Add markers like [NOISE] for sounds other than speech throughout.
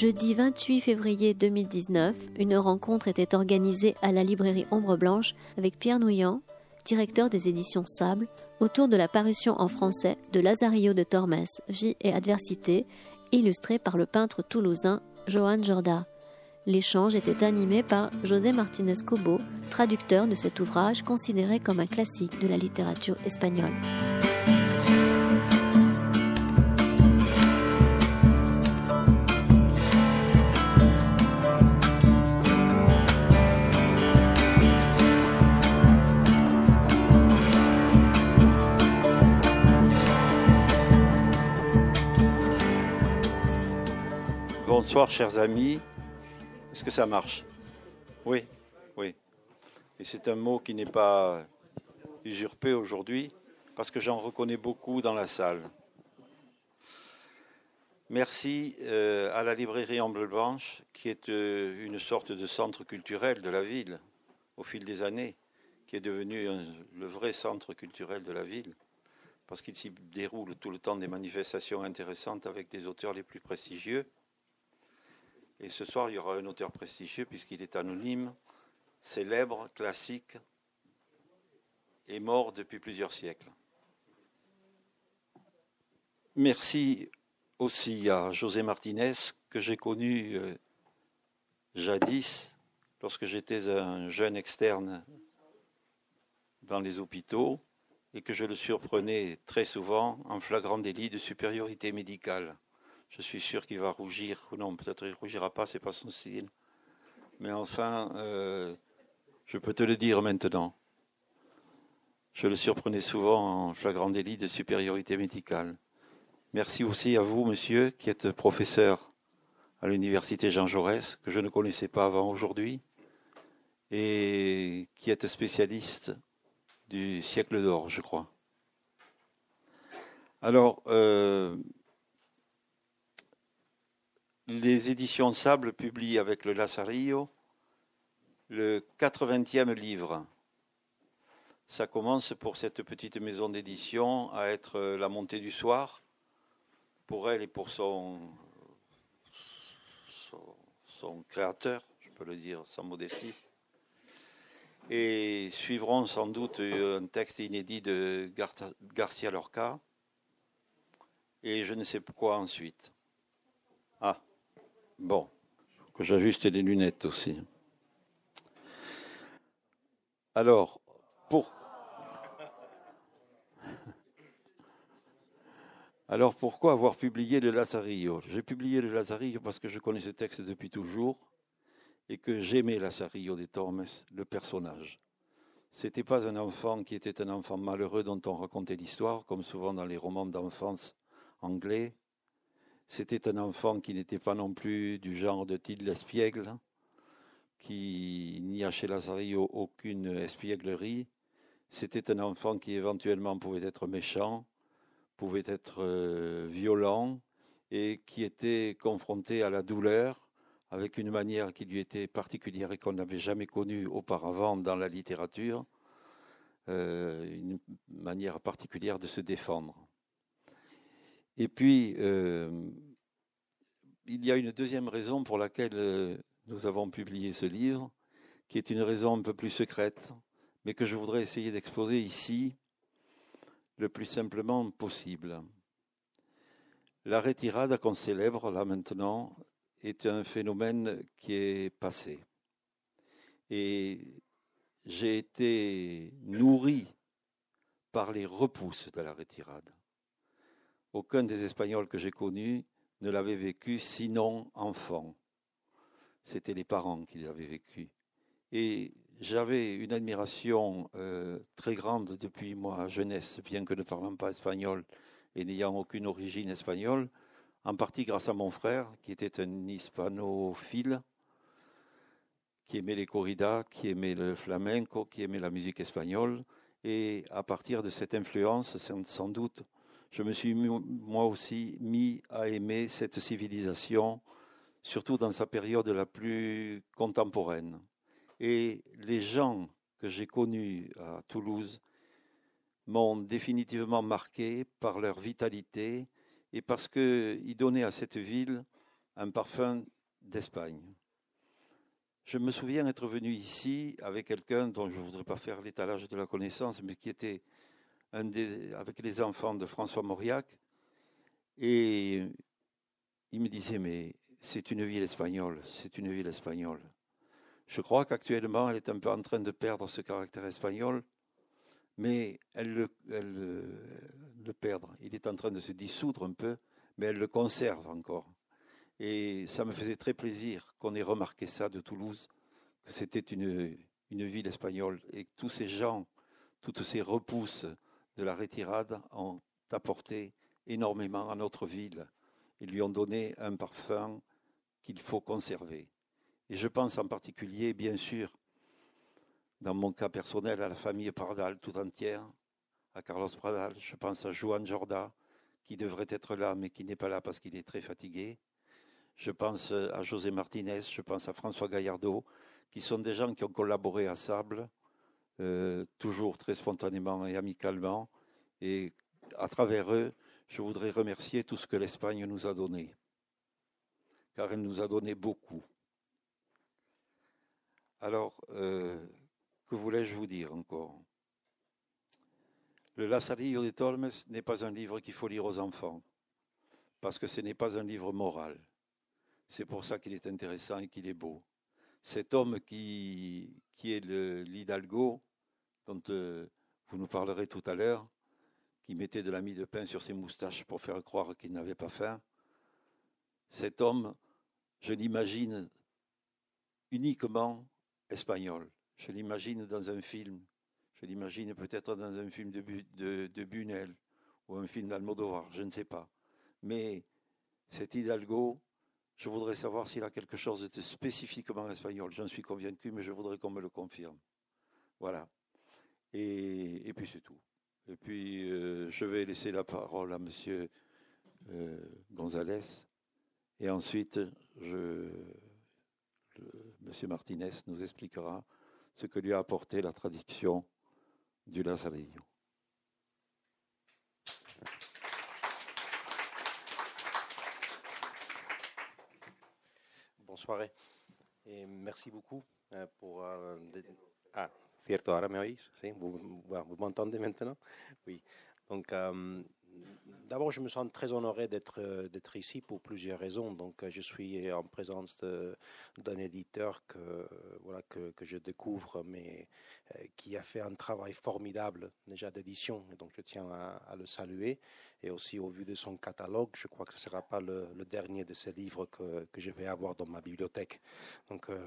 Jeudi 28 février 2019, une rencontre était organisée à la librairie Ombre Blanche avec Pierre Nouillant, directeur des éditions Sable, autour de la parution en français de Lazarillo de Tormes, Vie et adversité, illustré par le peintre toulousain Johan Jorda. L'échange était animé par José Martinez Cobo, traducteur de cet ouvrage considéré comme un classique de la littérature espagnole. Bonsoir chers amis. Est-ce que ça marche? Oui, oui. Et c'est un mot qui n'est pas usurpé aujourd'hui parce que j'en reconnais beaucoup dans la salle. Merci euh, à la librairie Amble Blanche qui est euh, une sorte de centre culturel de la ville au fil des années, qui est devenu le vrai centre culturel de la ville parce qu'il s'y déroule tout le temps des manifestations intéressantes avec des auteurs les plus prestigieux. Et ce soir, il y aura un auteur prestigieux puisqu'il est anonyme, célèbre, classique et mort depuis plusieurs siècles. Merci aussi à José Martinez que j'ai connu euh, jadis lorsque j'étais un jeune externe dans les hôpitaux et que je le surprenais très souvent en flagrant délit de supériorité médicale. Je suis sûr qu'il va rougir, ou non, peut-être il rougira pas, c'est pas son style. Mais enfin, euh, je peux te le dire maintenant. Je le surprenais souvent en flagrant délit de supériorité médicale. Merci aussi à vous, monsieur, qui êtes professeur à l'université Jean Jaurès, que je ne connaissais pas avant aujourd'hui, et qui êtes spécialiste du siècle d'or, je crois. Alors, euh, les éditions Sable publient avec le Lazarillo le 80e livre. Ça commence pour cette petite maison d'édition à être la montée du soir, pour elle et pour son, créateur, je peux le dire sans modestie. Et suivront sans doute un texte inédit de Garcia Lorca, et je ne sais pourquoi ensuite. Ah. Bon, que j'ajuste les lunettes aussi. Alors. Alors pourquoi avoir publié le Lazarillo? J'ai publié le Lazarillo parce que je connais ce texte depuis toujours et que j'aimais Lazarillo de Tormes, le personnage. C'était pas un enfant qui était un enfant malheureux dont on racontait l'histoire, comme souvent dans les romans d'enfance anglais, c'était un enfant qui n'était pas non plus du genre de Tille l'espiègle, qui n'y a chez Lazarillo aucune espièglerie. C'était un enfant qui éventuellement pouvait être méchant, pouvait être euh, violent et qui était confronté à la douleur avec une manière qui lui était particulière et qu'on n'avait jamais connue auparavant dans la littérature, euh, une manière particulière de se défendre. Et puis, euh, il y a une deuxième raison pour laquelle euh, nous avons publié ce livre, qui est une raison un peu plus secrète, mais que je voudrais essayer d'exposer ici le plus simplement possible. La retirade qu'on célèbre là maintenant est un phénomène qui est passé. Et j'ai été nourri par les repousses de la retirade. Aucun des Espagnols que j'ai connus ne l'avait vécu sinon enfant. C'était les parents qui l'avaient vécu. Et j'avais une admiration euh, très grande depuis ma jeunesse, bien que ne parlant pas espagnol et n'ayant aucune origine espagnole, en partie grâce à mon frère, qui était un hispanophile, qui aimait les corridas, qui aimait le flamenco, qui aimait la musique espagnole. Et à partir de cette influence, sans doute, je me suis moi aussi mis à aimer cette civilisation, surtout dans sa période la plus contemporaine. Et les gens que j'ai connus à Toulouse m'ont définitivement marqué par leur vitalité et parce qu'ils donnaient à cette ville un parfum d'Espagne. Je me souviens être venu ici avec quelqu'un dont je ne voudrais pas faire l'étalage de la connaissance, mais qui était avec les enfants de François Mauriac. Et il me disait, mais c'est une ville espagnole, c'est une ville espagnole. Je crois qu'actuellement, elle est un peu en train de perdre ce caractère espagnol, mais elle le, le perdre. Il est en train de se dissoudre un peu, mais elle le conserve encore. Et ça me faisait très plaisir qu'on ait remarqué ça de Toulouse, que c'était une, une ville espagnole et que tous ces gens, toutes ces repousses de la retirade ont apporté énormément à notre ville et lui ont donné un parfum qu'il faut conserver. Et je pense en particulier, bien sûr, dans mon cas personnel, à la famille Pardal tout entière, à Carlos Pradal, je pense à Juan Jorda, qui devrait être là, mais qui n'est pas là parce qu'il est très fatigué. Je pense à José Martinez, je pense à François Gaillardeau, qui sont des gens qui ont collaboré à Sable, euh, toujours très spontanément et amicalement. Et à travers eux, je voudrais remercier tout ce que l'Espagne nous a donné, car elle nous a donné beaucoup. Alors, euh, que voulais-je vous dire encore? Le Lazarillo de Tormes n'est pas un livre qu'il faut lire aux enfants, parce que ce n'est pas un livre moral. C'est pour ça qu'il est intéressant et qu'il est beau. Cet homme qui, qui est l'Hidalgo, dont euh, vous nous parlerez tout à l'heure, qui mettait de la mie de pain sur ses moustaches pour faire croire qu'il n'avait pas faim, cet homme, je l'imagine uniquement espagnol. Je l'imagine dans un film. Je l'imagine peut-être dans un film de, de, de Bunel ou un film d'Almodovar, je ne sais pas. Mais cet Hidalgo, je voudrais savoir s'il a quelque chose de spécifiquement espagnol. J'en suis convaincu, mais je voudrais qu'on me le confirme. Voilà. Et, puis c'est tout. Et puis, euh, je vais laisser la parole à M. Euh, González. Et ensuite, je, M. Martinez nous expliquera ce que lui a apporté la traduction du Lazarillo. Bonsoir et merci beaucoup euh, pour. Ah, Vous, m'entendez maintenant Oui. Donc, euh, D'abord, je me sens très honoré d'être ici pour plusieurs raisons. Donc, je suis en présence d'un éditeur que voilà que, je découvre, mais euh, qui a fait un travail formidable déjà d'édition. Donc, je tiens à, le saluer. Et aussi, au vu de son catalogue, je crois que ce ne sera pas le, dernier de ces livres que, que, je vais avoir dans ma bibliothèque. Donc, euh,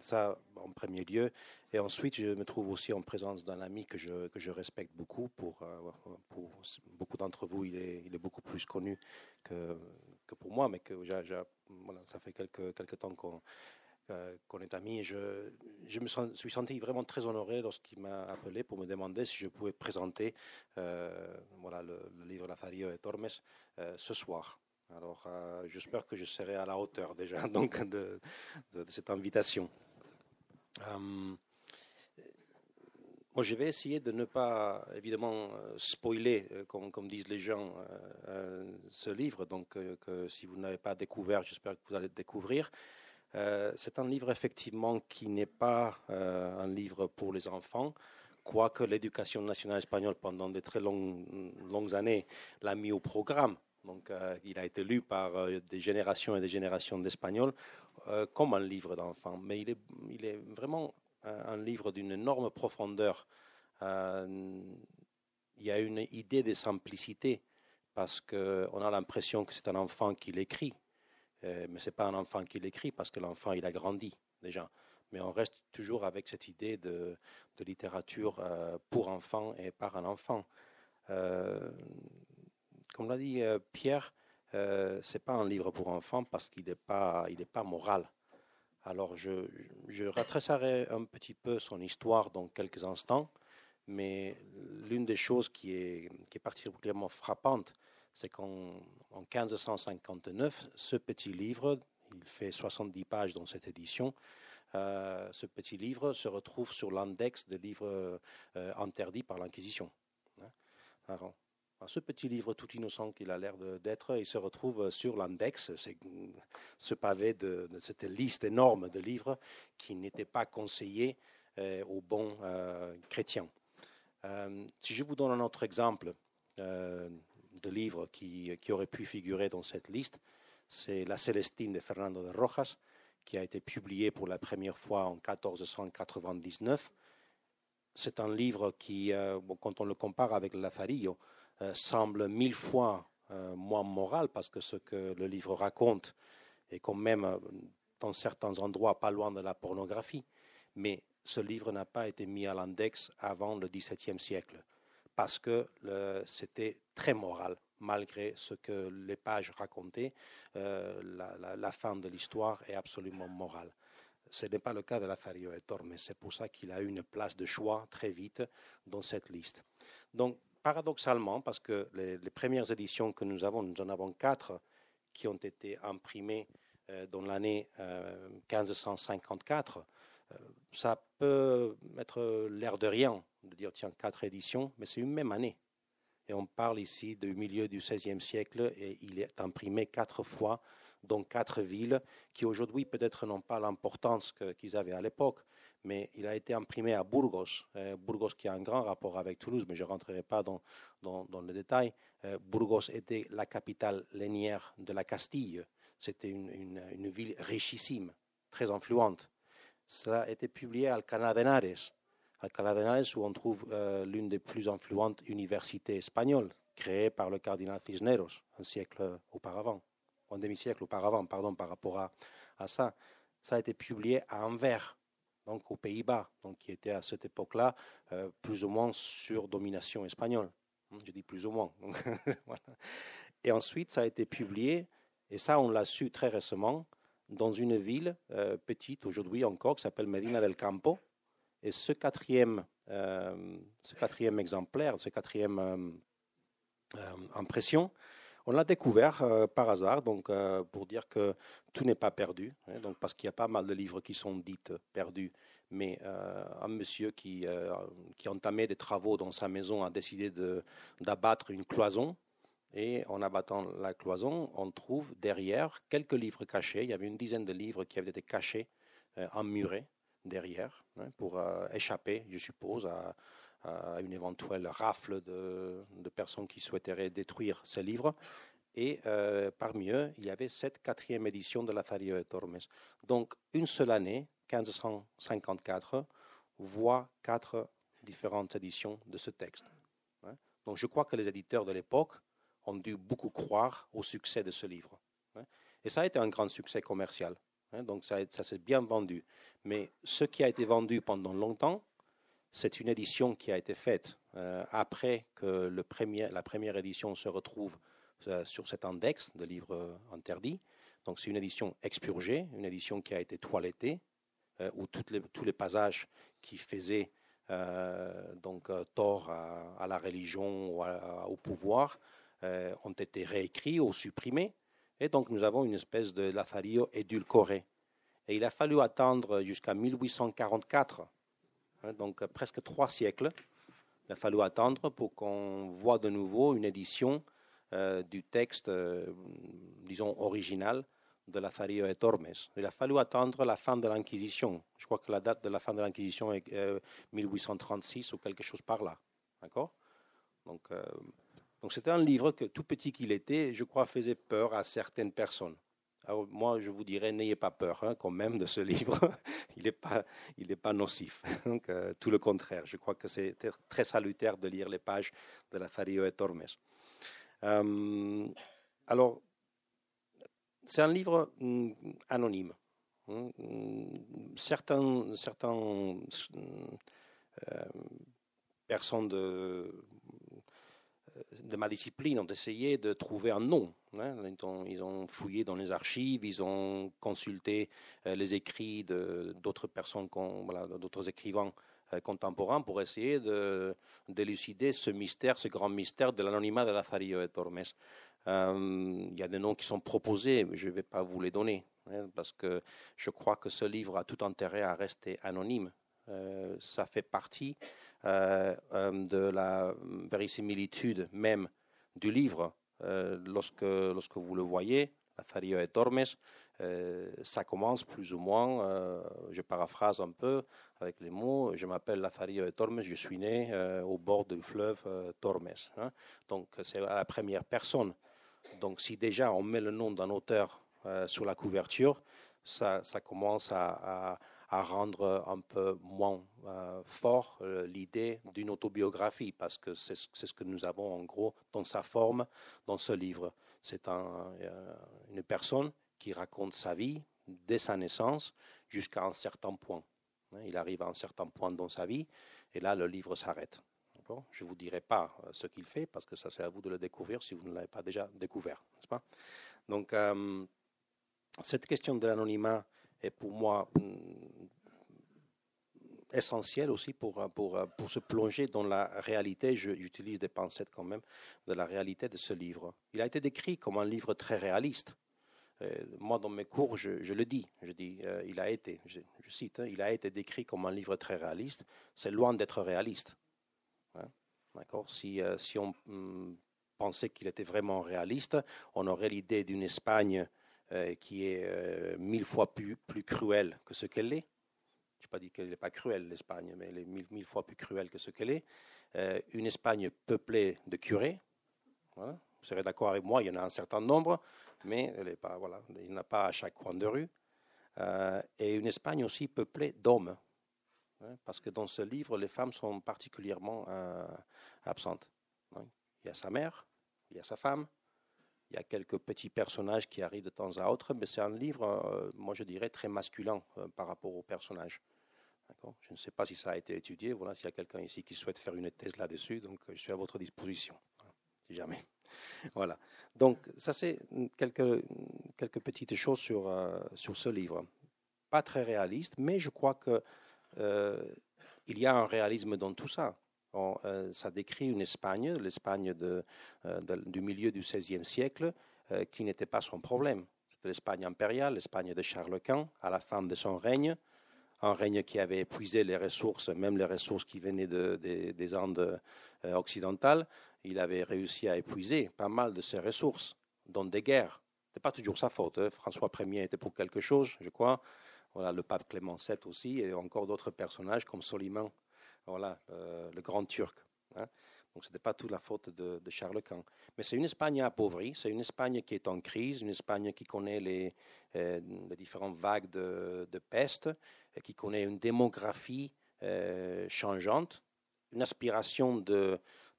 ça en premier lieu. Et ensuite, je me trouve aussi en présence d'un ami que je que je respecte beaucoup. Pour euh, beaucoup d'entre vous, il est il est beaucoup plus connu que, que pour moi, mais que ça fait quelques, quelques temps qu'on qu'on est amis. Je, me suis senti vraiment très honoré lorsqu'il m'a appelé pour me demander si je pouvais présenter euh, voilà, le, livre La Faria et Tormes euh, ce soir. Alors, euh, j'espère que je serai à la hauteur déjà [LAUGHS] donc de, cette invitation je vais essayer de ne pas, évidemment, euh, spoiler, euh, comme, disent les gens, euh, ce livre. Donc, que si vous n'avez pas découvert, j'espère que vous allez le découvrir. C'est un livre, effectivement, qui n'est pas un livre pour les enfants, quoique l'éducation nationale espagnole, pendant de très longues, années, l'a mis au programme. Donc, il a été lu par des générations et des générations d'Espagnols comme un livre d'enfant. Mais il est, il est vraiment un livre d'une énorme profondeur. Euh, il y a une idée de simplicité parce qu'on a l'impression que c'est un enfant qui l'écrit, euh, mais ce n'est pas un enfant qui l'écrit parce que l'enfant il a grandi déjà. Mais on reste toujours avec cette idée de, littérature euh, pour enfants et par un enfant. comme l'a dit Pierre, euh, c'est pas un livre pour enfants parce qu'il n'est pas, pas moral. Alors, je, je un petit peu son histoire dans quelques instants, mais l'une des choses qui est, qui est particulièrement frappante, c'est qu'en 1559, ce petit livre, il fait 70 pages dans cette édition, euh, ce petit livre se retrouve sur l'index des livres euh, interdits par l'Inquisition. Hein. ce petit livre tout innocent qu'il a l'air d'être, il se retrouve sur l'index, ce pavé de, cette liste énorme de livres qui n'étaient pas conseillés euh, aux bons chrétiens. Si je vous donne un autre exemple de livres qui, qui aurait pu figurer dans cette liste, c'est La Célestine de Fernando de Rojas, qui a été publié pour la première fois en 1499. C'est un livre qui, quand on le compare avec Lazarillo, euh, semble mille fois euh, moins moral parce que ce que le livre raconte est quand même, euh, dans certains endroits, pas loin de la pornographie. Mais ce livre n'a pas été mis à l'index avant le XVIIe siècle parce que c'était très moral, malgré ce que les pages racontaient. la, fin de l'histoire est absolument morale. Ce n'est pas le cas de la et Tormes, c'est pour ça qu'il a eu une place de choix très vite dans cette liste. Donc, paradoxalement, parce que les, premières éditions que nous avons, nous en avons quatre qui ont été imprimées euh, dans l'année 1554, euh, euh, ça peut mettre l'air de rien de dire tiens, quatre éditions, mais c'est une même année. Et on parle ici du milieu du XVIe siècle et il est imprimé quatre fois dans quatre villes qui aujourd'hui peut-être n'ont pas l'importance qu'ils avaient à l'époque, mais il a été imprimé à Burgos, euh, Burgos qui a un grand rapport avec Toulouse, mais je ne rentrerai pas dans, dans, le détail. Euh, Burgos était la capitale lainière de la Castille. C'était une, une, ville richissime, très influente. Cela a été publié à Alcalá de Henares où on trouve euh, l'une des plus influentes universités espagnoles, créée par le cardinal Cisneros un siècle auparavant, un demi-siècle auparavant, pardon, par rapport à, à ça. Ça a été publié à Anvers, donc aux Pays-Bas, donc qui était à cette époque-là euh, plus ou moins sur domination espagnole. Hein, je dis plus ou moins. [LAUGHS] Et ensuite, ça a été publié, et ça, on l'a su très récemment, dans une ville euh, petite aujourd'hui encore qui s'appelle Medina del Campo. Et ce quatrième, euh, ce quatrième exemplaire, ce quatrième impression, on l'a découvert par hasard, donc pour dire que tout n'est pas perdu, hein, donc parce qu'il y a pas mal de livres qui sont dits perdus, mais euh, un monsieur qui, euh, qui entamait des travaux dans sa maison a décidé d'abattre une cloison, et en abattant la cloison, on trouve derrière quelques livres cachés. Il y avait une dizaine de livres qui avaient été cachés, euh, emmurés derrière, hein, pour échapper, je suppose, à, une éventuelle rafle de, personnes qui souhaiteraient détruire ces livres. Et euh, parmi eux, il y avait cette quatrième édition de la Fario de Tormes. Donc, une seule année, 1554, voit quatre différentes éditions de ce texte. Hein. Donc, je crois que les éditeurs de l'époque ont dû beaucoup croire au succès de ce livre. Hein. Et ça a été un grand succès commercial. Hein. Donc, ça, s'est bien vendu. Mais ce qui a été vendu pendant longtemps, c'est une édition qui a été faite euh, après que le premier, la première édition se retrouve euh, sur cet index de livres interdits. Donc c'est une édition expurgée, une édition qui a été toilettée, euh, où toutes les, tous les passages qui faisaient donc tort à, la religion ou au pouvoir ont été réécrits ou supprimés. Et donc nous avons une espèce de Lazarillo édulcoré. Et il a fallu attendre jusqu'à 1844, hein, donc presque trois siècles, il a fallu attendre pour qu'on voit de nouveau une édition euh, du texte, euh, disons, original de la Fario et Tormes. Il a fallu attendre la fin de l'Inquisition. Je crois que la date de la fin de l'Inquisition est 1836 euh, ou quelque chose par là. D'accord? Donc, donc c'était un livre que, tout petit qu'il était, je crois, faisait peur à certaines personnes. Alors moi, je vous dirais, n'ayez pas peur hein, quand même de ce [LAUGHS] livre. il n'est pas, pas nocif. [LAUGHS] Donc, tout le contraire. Je crois que c'est très salutaire de lire les pages de la Fario et Tormes. Euh, alors, c'est un livre mm, anonyme. Hein. Certains, certains euh, personnes de, de ma discipline ont essayé de trouver un nom. Hein. Ils, ont, fouillé dans les archives, ils ont consulté euh, les écrits d'autres personnes, d'autres écrivains euh, contemporains pour essayer de d'élucider ce mystère, ce grand mystère de l'anonymat de Lazarillo de Tormes. Euh, il y a des noms qui sont proposés, mais je ne vais pas vous les donner, hein, parce que je crois que ce livre a tout intérêt à rester anonyme. Euh, ça fait partie de la verisimilitude même du livre. lorsque, lorsque vous le voyez, Lazarillo de Tormes, ça commence plus ou moins, je paraphrase un peu avec les mots, je m'appelle Lazarillo de Tormes, je suis né au bord du fleuve Tormes. Hein. Donc c'est la première personne. Donc si déjà on met le nom d'un auteur sur la couverture, ça, commence à rendre un peu moins euh, fort euh, l'idée d'une autobiographie, parce que c'est ce que nous avons en gros dans sa forme dans ce livre. C'est un, euh, une personne qui raconte sa vie dès sa naissance jusqu'à un certain point. Hein, il arrive à un certain point dans sa vie, et là le livre s'arrête. Je ne vous dirai pas ce qu'il fait, parce que ça c'est à vous de le découvrir si vous ne l'avez pas déjà découvert, pas? Donc, cette question de l'anonymat est pour moi mm, essentiel aussi pour, pour, pour se plonger dans la réalité, j'utilise des pincettes quand même, de la réalité de ce livre. Il a été décrit comme un livre très réaliste. Euh, moi, dans mes cours, je, le dis, je dis, euh, il a été, je, cite, hein, il a été décrit comme un livre très réaliste. C'est loin d'être réaliste. Hein, d'accord? Si, euh, si on mm, pensait qu'il était vraiment réaliste, on aurait l'idée d'une Espagne qui est mille fois plus, plus cruelle que ce qu'elle est. Je n'ai pas dit qu'elle n'est pas cruelle, l'Espagne, mais elle est mille, fois plus cruelle que ce qu'elle est. Euh, une Espagne peuplée de curés. Vous serez d'accord avec moi, il y en a un certain nombre, mais elle est pas, voilà, il n'y en a pas à chaque coin de rue. Euh, et une Espagne aussi peuplée d'hommes. parce que dans ce livre, les femmes sont particulièrement euh, absentes. Il y a sa mère, il y a sa femme, il y a quelques petits personnages qui arrivent de temps à autre, mais c'est un livre, euh, moi je dirais, très masculin euh, par rapport aux personnages. Je ne sais pas si ça a été étudié. Voilà, s'il y a quelqu'un ici qui souhaite faire une thèse là-dessus, donc euh, je suis à votre disposition, hein, si jamais. [LAUGHS] Voilà. Donc, ça, c'est quelques, quelques petites choses sur, sur ce livre. Pas très réaliste, mais je crois que il y a un réalisme dans tout ça. Euh, ça décrit une Espagne, l'Espagne euh, du milieu du XVIe siècle, euh, qui n'était pas son problème. C'était l'Espagne impériale, l'Espagne de Charles Quint, à la fin de son règne, un règne qui avait épuisé les ressources, même les ressources qui venaient des Andes occidentales. Il avait réussi à épuiser pas mal de ses ressources, dont des guerres. Ce n'est pas toujours sa faute. Hein. François Ier était pour quelque chose, je crois. Voilà, le pape Clément VII aussi, et encore d'autres personnages comme Soliman voilà, euh, le grand turc. Hein. Donc ce n'était pas toute la faute de, Charles Quint. Mais c'est une Espagne appauvrie, c'est une Espagne qui est en crise, une Espagne qui connaît les, euh, différentes vagues de, peste, et qui connaît une démographie euh, changeante, une aspiration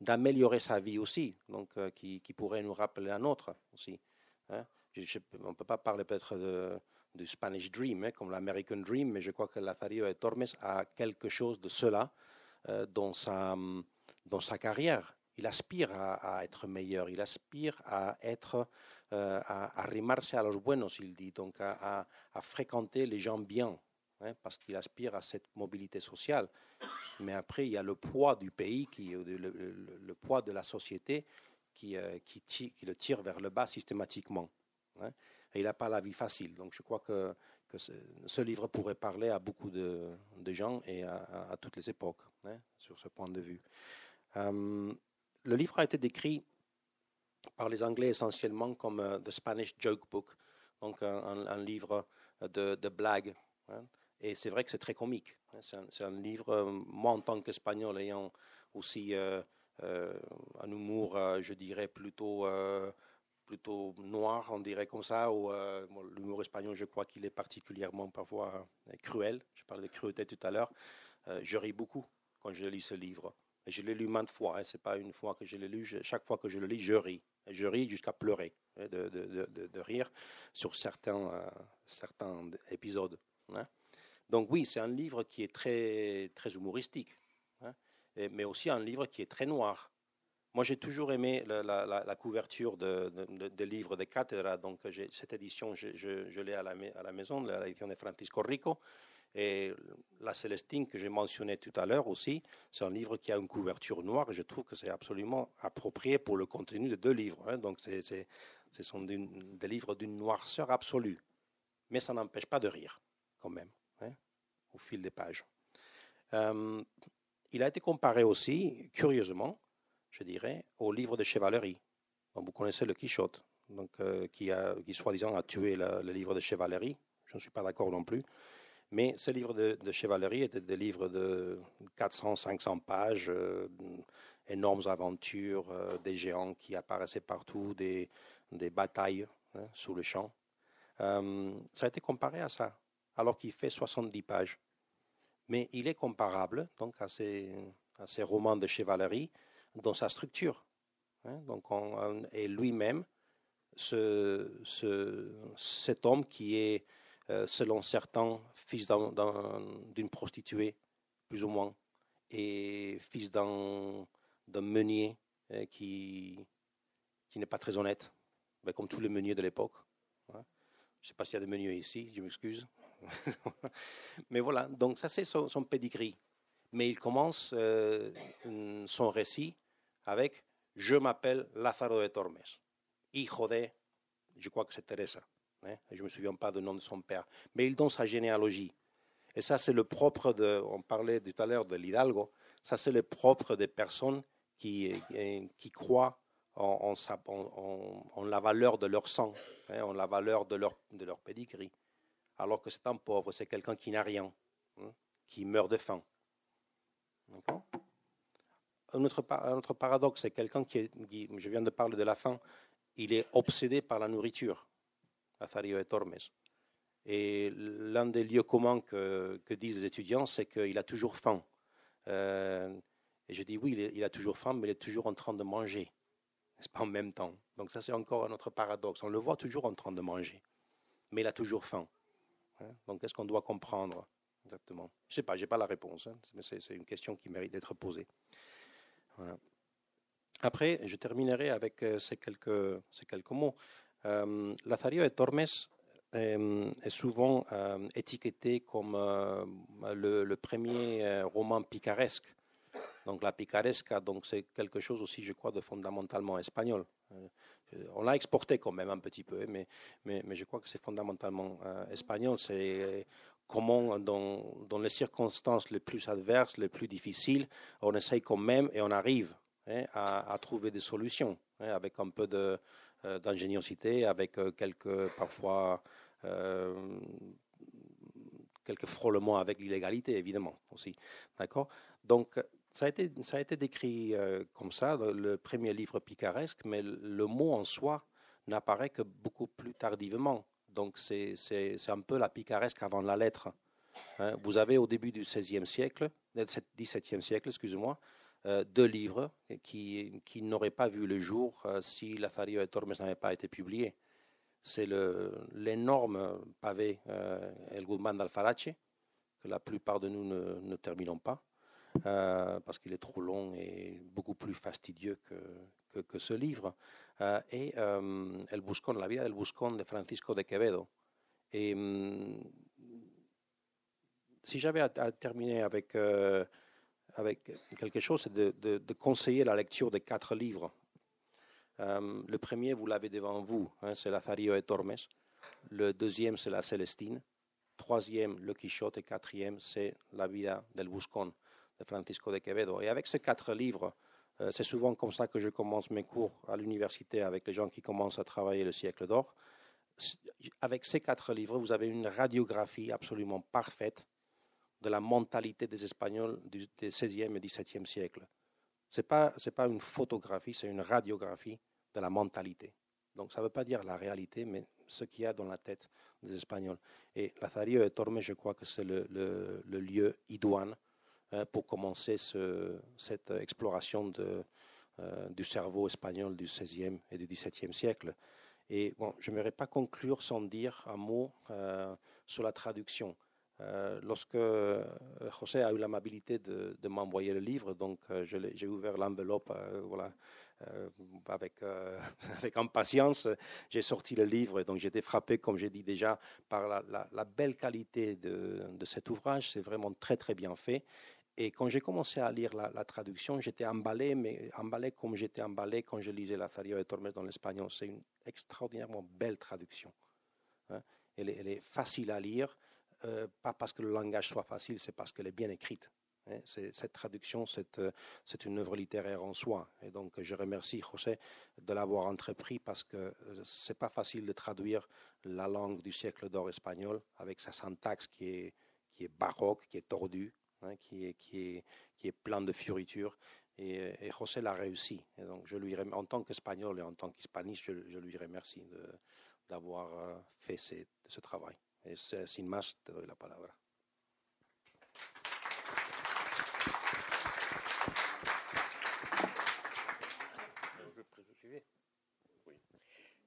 d'améliorer sa vie aussi, donc qui, pourrait nous rappeler la nôtre aussi. Hein. on ne peut pas parler peut-être du Spanish Dream, hein, comme l'American Dream, mais je crois que Lazarillo de Tormes a quelque chose de cela dans, sa, dans sa carrière. Il aspire à, être meilleur, il aspire à être euh, à arrimarse a los buenos, il dit, donc à, à, fréquenter les gens bien, hein, parce qu'il aspire à cette mobilité sociale. Mais après, il y a le poids du pays, qui, le, poids de la société qui, euh, qui, le tire vers le bas systématiquement. Hein. Et il n'a pas la vie facile. Donc je crois que, ce, livre pourrait parler à beaucoup de, gens et à, toutes les époques hein, sur ce point de vue. Euh, le livre a été décrit par les Anglais essentiellement comme uh, The Spanish Joke Book, donc un, livre de, de blagues. Hein. Et c'est vrai que c'est très comique. Hein. C'est un, livre, euh, moi en tant qu'Espagnol ayant aussi euh, euh un humour, euh, je dirais, plutôt plutôt noir, on dirait comme ça, ou euh, l'humour espagnol, je crois qu'il est particulièrement parfois euh, cruel. Je parlais de cruauté tout à l'heure. Euh, je ris beaucoup quand je lis ce livre. Et je l'ai lu maintes fois, hein. c'est pas une fois que je l'ai lu, chaque fois que je le lis, je ris. Et je ris jusqu'à pleurer, hein, de, rire sur certains, épisodes. Hein. Donc oui, c'est un livre qui est très, très humoristique, mais aussi un livre qui est très noir. Moi, j'ai toujours aimé la, couverture de, livres de Cátedra. Donc, cette édition, je, l'ai à la, maison, l'édition de Francisco Rico. Et la Célestine que j'ai mentionnée tout à l'heure aussi, c'est un livre qui a une couverture noire je trouve que c'est absolument approprié pour le contenu de deux livres. Hein. Donc, ce sont des livres d'une noirceur absolue. Mais ça n'empêche pas de rire, quand même, hein, au fil des pages. Euh, il a été comparé aussi, curieusement, je dirais, au livre de chevalerie. vous connaissez le Quichotte, donc, qui, a, qui soi-disant a tué le livre de chevalerie. Je ne suis pas d'accord non plus. Mais ce livre de, chevalerie était des livres de 400-500 pages, euh, énormes aventures, euh, des géants qui apparaissaient partout, des, des batailles hein, sous le champ. Euh, ça a été comparé à ça, alors qu'il fait 70 pages. Mais il est comparable donc à ces, à ces romans de chevalerie dans sa structure. Hein. donc et lui-même, ce, ce, cet homme qui est euh, selon certains, fils d'une prostituée, plus ou moins, et fils d'un meunier euh, qui, qui n'est pas très honnête, ben, comme tous les meuniers de l'époque. Hein. Je ne sais pas s'il y a des meuniers ici, je m'excuse. [LAUGHS] Mais voilà, donc ça c'est son, son pedigree. Mais il commence euh, son récit avec Je m'appelle Lázaro de Tormes, hijo de, je crois que c'est Teresa. Hein, je ne me souviens pas du nom de son père, mais il donne sa généalogie. Et ça, c'est le propre de, on parlait tout à l'heure de l'Hidalgo, ça, c'est le propre des personnes qui, qui croient en, en, la valeur de leur sang, hein, en la valeur de leur, de leur pedigree. Alors que c'est un pauvre, c'est quelqu'un qui n'a rien, hein, qui meurt de faim. Un autre, paradoxe, c'est quelqu'un qui, qui, je viens de parler de la faim, il est obsédé par la nourriture. Azario de Tormes. Et l'un des lieux communs que, disent les étudiants, c'est qu'il a toujours faim. Euh, et je dis oui, il, a toujours faim, mais il est toujours en train de manger. C'est pas en même temps? Donc ça, c'est encore un autre paradoxe. On le voit toujours en train de manger, mais il a toujours faim. Hein? Donc qu'est-ce qu'on doit comprendre? Exactement Je sais pas, j'ai pas la réponse, hein, mais c'est une question qui mérite d'être posée. Après, je terminerai avec euh, ces quelques, ces quelques mots. Euh, Lazario de Tormes euh, est souvent euh, étiqueté comme le, premier roman picaresque. Donc la picaresca, c'est quelque chose aussi, je crois, de fondamentalement espagnol. on l'a exporté quand même un petit peu, mais, mais je crois que c'est fondamentalement espagnol. C'est comment, dans, les circonstances les plus adverses, les plus difficiles, on essaye quand même et on arrive hein, à, trouver des solutions hein, avec un peu euh, d'ingéniosité, avec euh, quelques parfois euh, quelques frôlements avec l'illégalité, évidemment, aussi. D'accord? Donc, ça a été, ça a été décrit comme ça, le premier livre picaresque, mais le, mot en soi n'apparaît que beaucoup plus tardivement. Donc, c'est un peu la picaresque avant la lettre. Hein. Vous avez au début du XVIe siècle, XVIIe siècle, excusez-moi, euh, deux livres qui, qui n'auraient pas vu le jour euh, si Lazario et Tormes n'avaient pas été publiés. C'est l'énorme pavé euh, El Guzmán d'Alfarache, que la plupart de nous ne, ne terminons pas, parce qu'il est trop long et beaucoup plus fastidieux que, que, ce livre. Et El Buscón, La vida del Buscón de Francisco de Quevedo. Si j'avais à, terminer avec avec quelque chose, c'est de, conseiller la lecture de quatre livres. Euh, le premier, vous l'avez devant vous, hein, c'est la Fario et Tormes. Le deuxième, c'est la Célestine. Troisième, le Quichotte. Et quatrième, c'est la Vida del Buscón de Francisco de Quevedo. Et avec ces quatre livres, euh, c'est souvent comme ça que je commence mes cours à l'université avec les gens qui commencent à travailler le siècle d'or. Avec ces quatre livres, vous avez une radiographie absolument parfaite de la mentalité des Espagnols du, XVIe et XVIIe siècle. Ce n'est pas, pas une photographie, c'est une radiographie de la mentalité. Donc ça ne veut pas dire la réalité, mais ce qu'il y a dans la tête des Espagnols. Et Lazario de Tormes, je crois que c'est le, lieu idoine pour commencer cette exploration de, euh, du cerveau espagnol du XVIe et du XVIIe siècle. Et bon, je n'aimerais pas conclure sans dire un mot euh, sur la traduction. Euh, lorsque euh, José a eu l'amabilité de, m'envoyer le livre, donc euh, j'ai ouvert l'enveloppe avec, [LAUGHS] avec impatience, j'ai sorti le livre, donc j'étais frappé, comme j'ai dit déjà, par la, belle qualité de, de cet ouvrage. C'est vraiment très très bien fait. Et quand j'ai commencé à lire la, traduction, j'étais emballé, mais emballé comme j'étais emballé quand je lisais La Faria de Tormes dans l'espagnol. C'est une extraordinairement belle traduction. Hein. Elle, est facile à lire. Euh, pas parce que le langage soit facile, c'est parce qu'elle est bien écrite. Hein. Cette traduction, c'est une œuvre littéraire en soi. Et donc, je remercie José de l'avoir entrepris parce que c'est pas facile de traduire la langue du siècle d'or espagnol avec sa syntaxe qui est baroque, qui est tordue, hein, qui, est, plein de fioritures. Et, et José l'a réussi. Donc, je lui, en tant qu'espagnol et en tant qu'hispaniste, je, je, lui remercie d'avoir euh, fait ce, travail. Et sin más, te doy la palabra.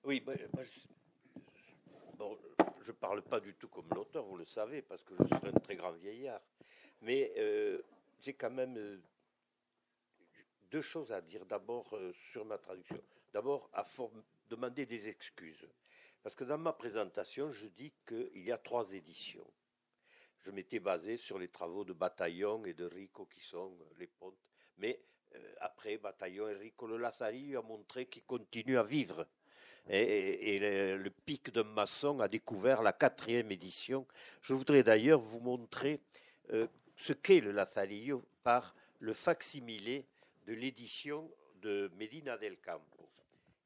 Oui, bon, je ne parle pas du tout comme l'auteur, vous le savez, parce que je suis un très grand vieillard. Mais euh, j'ai quand même euh, deux choses à dire. D'abord euh, sur ma traduction. D'abord, à demander des excuses. Parce que dans ma présentation, je dis qu'il y a trois éditions. Je m'étais basé sur les travaux de Bataillon et de Rico qui sont les pontes. Mais après Bataillon et Rico, le Lazzari a montré qu'il continue à vivre et, le, pic de maçon a découvert la quatrième édition. Je voudrais d'ailleurs vous montrer euh, ce qu'est le Lazarillo par le facsimilé de l'édition de Medina del Campo.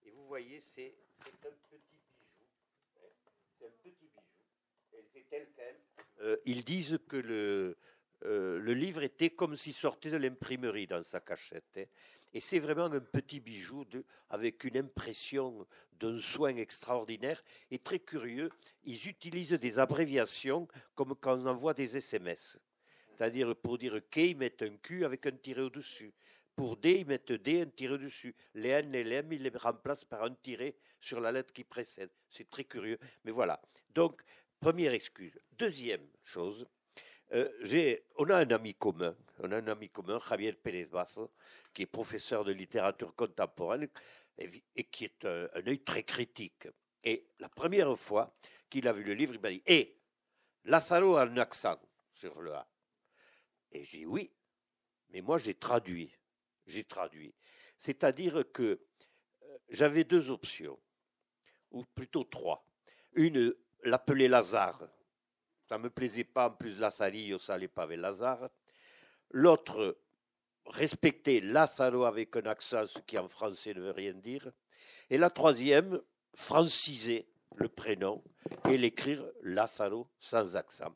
Et vous voyez, c'est un petit bijou. C'est un petit bijou. c'est tel quel. Euh, ils disent que le, euh, le livre était comme s'il sortait de l'imprimerie dans sa cachette. Hein. Et c'est vraiment un petit bijou avec une impression d'un soin extraordinaire et très curieux. Ils utilisent des abréviations comme quand on envoie des SMS. C'est-à-dire pour dire K, ils mettent un Q avec un tiré au-dessus. Pour D, ils mettent D, un tiré au-dessus. Les N et les M, ils les remplacent par un tiré sur la lettre qui précède. C'est très curieux. Mais voilà. Donc, première excuse. Deuxième chose, euh, on a un ami commun, on a un ami commun, Javier Pérez Basso, qui est professeur de littérature contemporaine et, qui est un, œil très critique. Et la première fois qu'il a vu le livre, il m'a dit Hé, eh, Lazaro a un accent sur le A. Et j'ai dit Oui, mais moi j'ai traduit. J'ai traduit. C'est-à-dire que euh, j'avais deux options, ou plutôt trois. Une, l'appeler Lazare, ça ne me plaisait pas, en plus Lazzarillo, ça n'allait pas avec Lazare. L'autre, respecter Lazaro avec un accent, ce qui en français ne veut rien dire. Et la troisième, franciser le prénom et l'écrire Lazaro sans accent.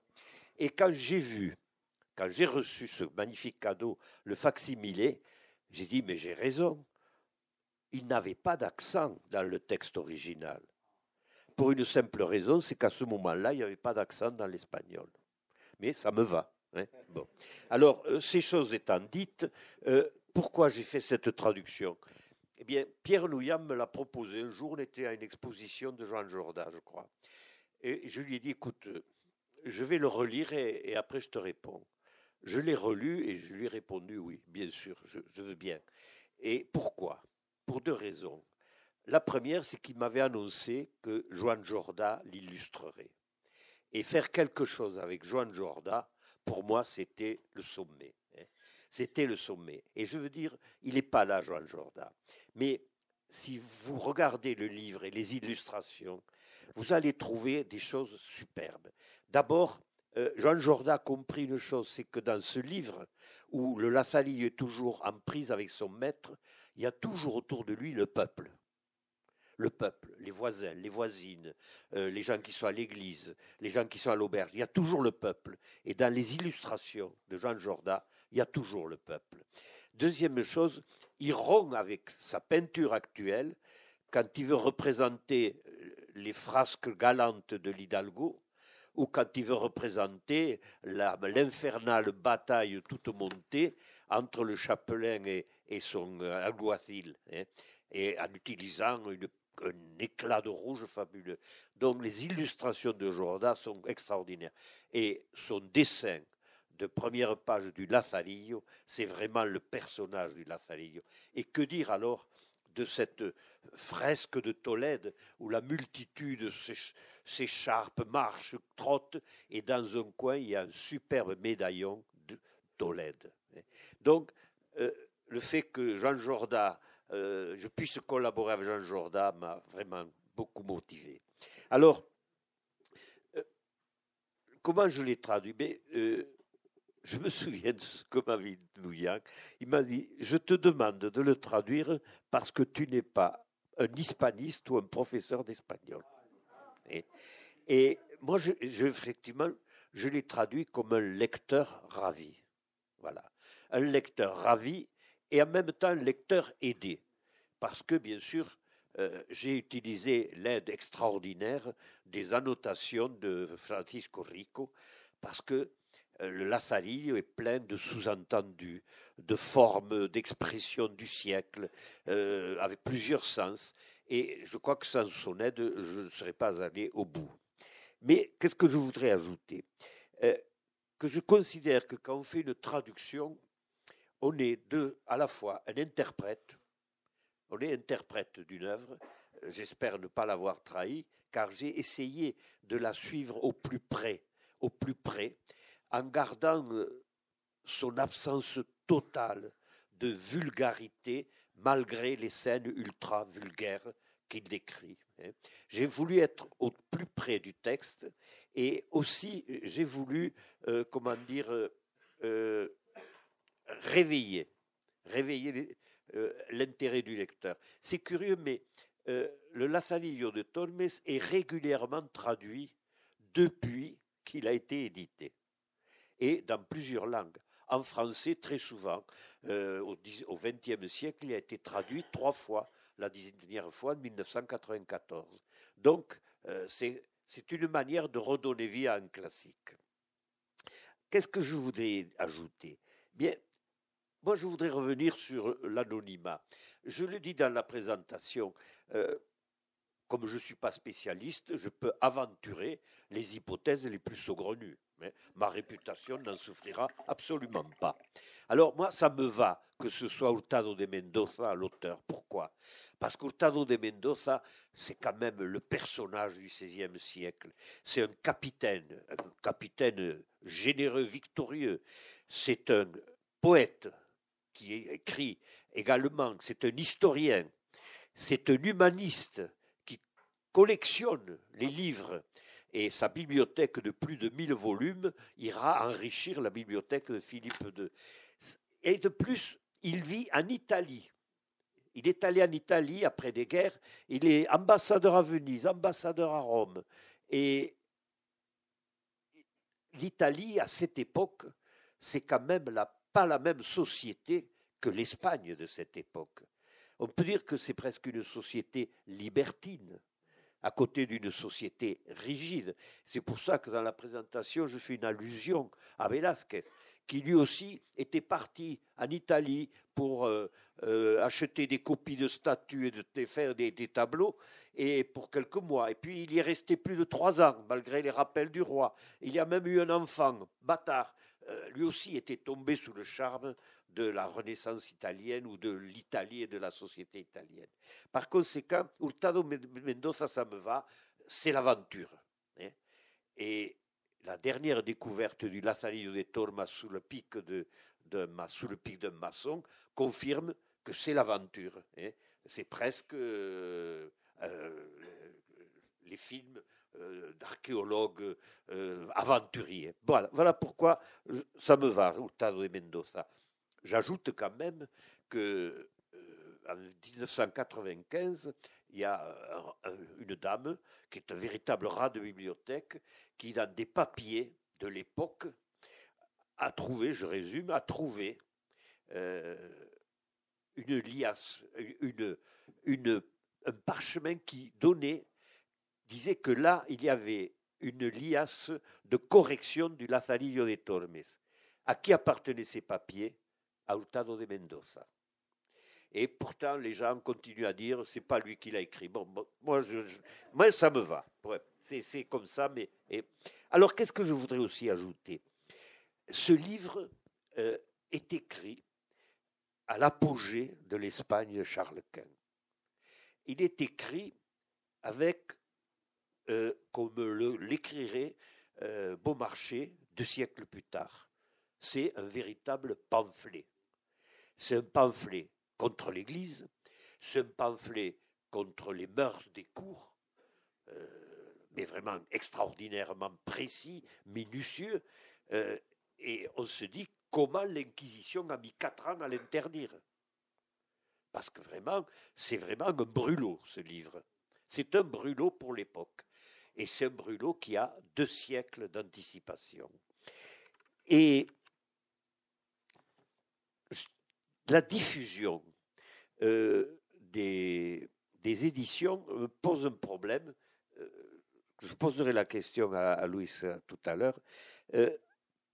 Et quand j'ai vu, quand j'ai reçu ce magnifique cadeau, le facsimilé, j'ai dit, mais j'ai raison. Il n'avait pas d'accent dans le texte original pour une simple raison, c'est qu'à ce moment-là, il n'y avait pas d'accent dans l'espagnol. Mais ça me va. Hein. bon. Alors, euh, ces choses étant dites, euh, pourquoi j'ai fait cette traduction? Eh bien, Pierre Nouyam me l'a proposé un jour, on était à une exposition de Jean Jordan, je crois. Et je lui ai dit, écoute, euh, je vais le relire et, après je te réponds. Je l'ai relu et je lui ai répondu, oui, bien sûr, je veux bien. Et pourquoi? Pour deux raisons. La première, c'est qu'il m'avait annoncé que Joan Jorda l'illustrerait. Et faire quelque chose avec Joan Jorda, pour moi, c'était le sommet. Hein. C'était le sommet. Et je veux dire, il n'est pas là, Joan Jorda. Mais si vous regardez le livre et les illustrations, vous allez trouver des choses superbes. D'abord, euh, Joan Jorda a compris une chose, c'est que dans ce livre, où le Lassalie est toujours en prise avec son maître, il y a toujours autour de lui le peuple le peuple, les voisins, les voisines, euh, les gens qui sont à l'église, les gens qui sont à l'auberge. Il y a toujours le peuple. Et dans les illustrations de Jean Jorda, il y a toujours le peuple. Deuxième chose, il rompt avec sa peinture actuelle quand il veut représenter euh, les frasques galantes de l'Hidalgo ou quand il veut représenter l'infernale bataille toute montée entre le chapelain et, son euh, alguacil, hein, et en utilisant un éclat de rouge fabuleux. Donc les illustrations de Jorda sont extraordinaires. Et son dessin de première page du Lazarillo, c'est vraiment le personnage du Lazarillo. Et que dire alors de cette fresque de Tolède où la multitude s'écharpe, marche, trotte, et dans un coin, il y a un superbe médaillon de Tolède. Donc, euh, le fait que Jean Jorda euh, je puisse collaborer avec Jean Jordan m'a vraiment beaucoup motivé. Alors, euh, comment je l'ai traduit? Ben, euh, je me souviens de ce que m'avait dit. Il m'a dit Je te demande de le traduire parce que tu n'es pas un hispaniste ou un professeur d'espagnol. Et, moi, je, effectivement, je l'ai traduit comme un lecteur ravi. Voilà. Un lecteur ravi et en même temps un lecteur aidé. Parce que, bien sûr, euh, j'ai utilisé l'aide extraordinaire des annotations de Francisco Rico, parce que euh, le Lazarillo est plein de sous-entendus, de formes d'expression du siècle, euh, avec plusieurs sens. Et je crois que sans son aide, je ne serais pas allé au bout. Mais qu'est-ce que je voudrais ajouter? Que je considère que quand on fait une traduction, on est à la fois un interprète, on est interprète d'une œuvre. J'espère ne pas l'avoir trahi, car j'ai essayé de la suivre au plus près, au plus près, en gardant euh, son absence totale de vulgarité malgré les scènes ultra vulgaires qu'il décrit. Hein. J'ai voulu être au plus près du texte et aussi j'ai voulu, euh, comment dire, euh, réveiller, réveiller euh, l'intérêt du lecteur. C'est curieux, mais euh, le Lazarillo de Tormes est régulièrement traduit depuis qu'il a été édité, et dans plusieurs langues. En français, très souvent, euh, au XXe siècle, il a été traduit trois fois, la dernière fois en 1994. Donc, c'est une manière de redonner vie à un classique. Qu'est-ce que je voudrais ajouter? Bien, moi, je voudrais revenir sur l'anonymat. Je le dis dans la présentation, euh, comme je ne suis pas spécialiste, je peux aventurer les hypothèses les plus saugrenues. Mais ma réputation n'en souffrira absolument pas. Alors moi, ça me va que ce soit Hurtado de Mendoza l'auteur. Pourquoi? Parce qu'Hurtado de Mendoza, c'est quand même le personnage du XVIe siècle. C'est un capitaine, un capitaine généreux, victorieux. C'est un poète, qui écrit également, c'est un historien, c'est un humaniste collectionne les livres et sa bibliothèque de plus de 1000 volumes ira enrichir la bibliothèque de Philippe II. Et de plus, il vit en Italie. Il est allé en Italie après des guerres. Il est ambassadeur à Venise, ambassadeur à Rome. Et l'Italie, à cette époque, c'est quand même pas la même société que l'Espagne de cette époque. On peut dire que c'est presque une société libertine, à côté d'une société rigide. C'est pour ça que dans la présentation, je fais une allusion à Velázquez, qui lui aussi était parti en Italie pour euh, euh, acheter des copies de statues et de faire des, tableaux, et pour quelques mois. Et puis il y est resté plus de trois ans, malgré les rappels du roi. Il y a même eu un enfant, bâtard, euh, lui aussi était tombé sous le charme de la Renaissance italienne ou de l'Italie et de la société italienne. Par conséquent, Hurtado Mendoza, ça me va, c'est l'aventure. Hein. Et la dernière découverte du Lazarillo de Torma sous le pic de, sous le pic d'un maçon confirme que c'est l'aventure. Hein. C'est presque euh, euh, les films euh, d'archéologues aventuriers. Voilà, voilà pourquoi ça me va, Hurtado de Mendoza. J'ajoute quand même que euh, en 1995, il y a une dame qui est un véritable rat de bibliothèque qui, dans des papiers de l'époque, a trouvé, je résume, a trouvé une liasse, une, un parchemin qui donnait disait que là, il y avait une liasse de correction du Lazarillo de Tormes. À qui appartenaient ces papiers? À Hurtado de Mendoza. Et pourtant, les gens continuent à dire c'est pas lui qui l'a écrit. Bon, moi, moi, ça me va. c'est comme ça. Mais alors, qu'est-ce que je voudrais aussi ajouter? Ce livre euh, est écrit à l'apogée de l'Espagne de Charles Quint. Il est écrit avec euh, comme l'écrirait euh, Beaumarchais deux siècles plus tard. C'est un véritable pamphlet. C'est un pamphlet contre l'Église, c'est un pamphlet contre les mœurs des cours, euh, mais vraiment extraordinairement précis, minutieux. et on se dit comment l'Inquisition a mis quatre ans à l'interdire. Parce que vraiment, c'est vraiment un brûlot, ce livre. C'est un brûlot pour l'époque. Et c'est un brûlot qui a deux siècles d'anticipation. Et la diffusion euh, des, éditions me pose un problème. Euh, je poserai la question à, Louis tout à l'heure. Euh,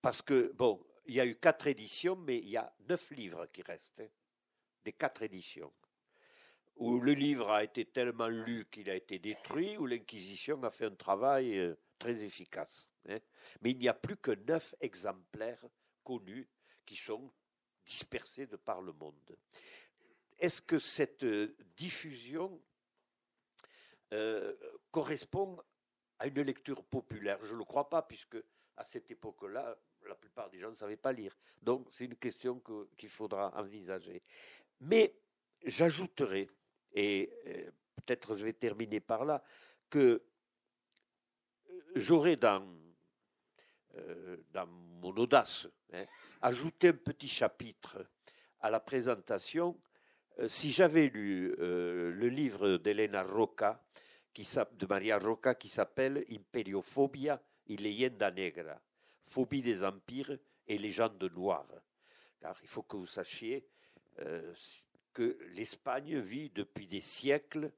parce que, bon, il y a eu quatre éditions, mais il y a neuf livres qui restent, hein, des quatre éditions. Où le livre a été tellement lu qu'il a été détruit, où l'Inquisition a fait un travail euh, très efficace. Hein. Mais il n'y a plus que neuf exemplaires connus qui sont dispersés de par le monde. Est-ce que cette euh, diffusion euh, correspond à une lecture populaire? Je ne le crois pas, puisque à cette époque-là, la plupart des gens ne savaient pas lire. Donc c'est une question qu'il faudra envisager. Mais j'ajouterai, et euh, peut-être je vais terminer par là, que j'aurais dans, euh, dans mon audace hein, ajouté un petit chapitre à la présentation si j'avais lu le livre d'Elena Rocca, qui, de Maria Rocca, qui s'appelle Imperiophobia et leyenda negra phobie des empires et légendes noires. Car il faut que vous sachiez euh, que l'Espagne vit depuis des siècles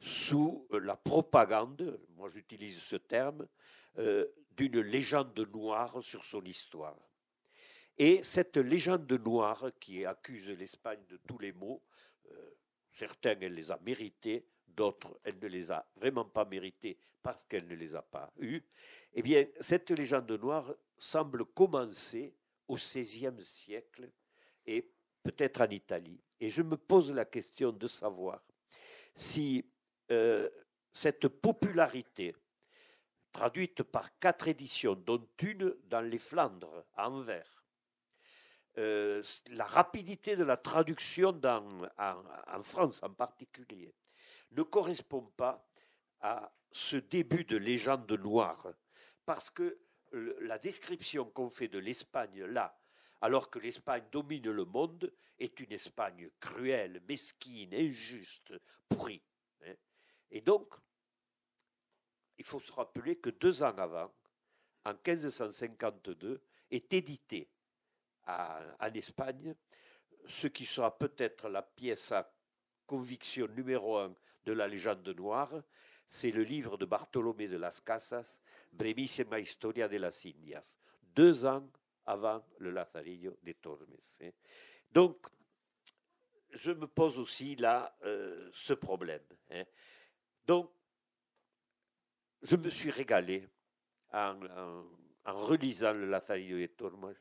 sous la propagande, moi j'utilise ce terme, euh, d'une légende noire sur son histoire. Et cette légende noire qui accuse l'Espagne de tous les maux, euh, certains elle les a mérités, d'autres elle ne les a vraiment pas mérités parce qu'elle ne les a pas eus, eh bien cette légende noire semble commencer au XVIe siècle et peut-être en Italie. Et je me pose la question de savoir si euh, cette popularité, traduite par quatre éditions, dont une dans les Flandres, à Anvers, euh, la rapidité de la traduction dans, en, France en particulier, ne correspond pas à ce début de légende noire, parce que la description qu'on fait de l'Espagne là, alors que l'Espagne domine le monde, est une Espagne cruelle, mesquine, injuste, pourrie. Hein. Et donc, il faut se rappeler que deux ans avant, en 1552, est édité en Espagne ce qui sera peut-être la pièce à conviction numéro un de la légende noire, c'est le livre de Bartolomé de las Casas, Brevissima Historia de las Indias, deux ans avant le Lazarillo de Tormes. Hein. Donc, je me pose aussi là euh, ce problème. Hein. Donc, je me suis régalé en, relisant le Lazarillo de Tormes,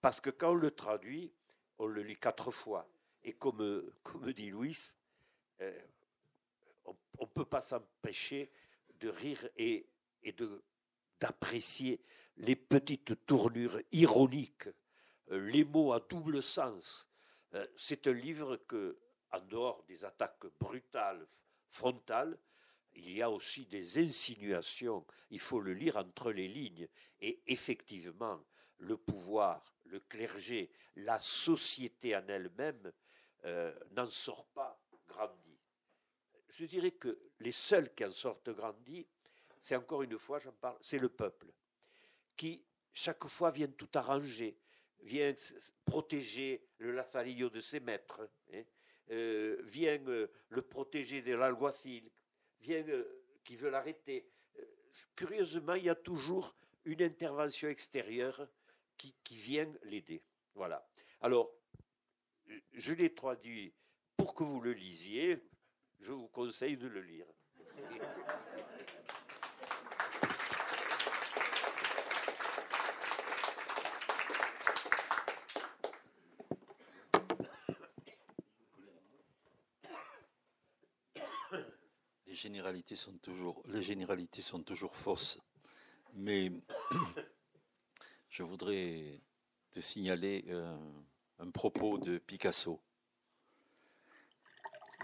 parce que quand on le traduit, on le lit quatre fois. Et comme, comme dit Louis, euh, on ne peut pas s'empêcher de rire et, et d'apprécier les petites tournures ironiques, euh, les mots à double sens. Euh, c'est un livre que, en dehors des attaques brutales, frontales, il y a aussi des insinuations. Il faut le lire entre les lignes. Et effectivement, le pouvoir, le clergé, la société en elle-même euh, n'en sort pas grandi. Je dirais que les seuls qui en sortent grandis, c'est encore une fois, j'en parle, c'est le peuple, qui chaque fois vient tout arranger, vient protéger le Lazarillo de ses maîtres, hein, euh, vient euh, le protéger de l'alguacil, euh, qui veut l'arrêter. curieusement, il y a toujours une intervention extérieure qui, qui vient l'aider. Voilà. Alors, je l'ai traduit pour que vous le lisiez. Je vous conseille de le lire. Généralités sont toujours, les généralités sont toujours fausses. Mais [CLEARS THROAT] je voudrais te signaler euh, un propos de Picasso.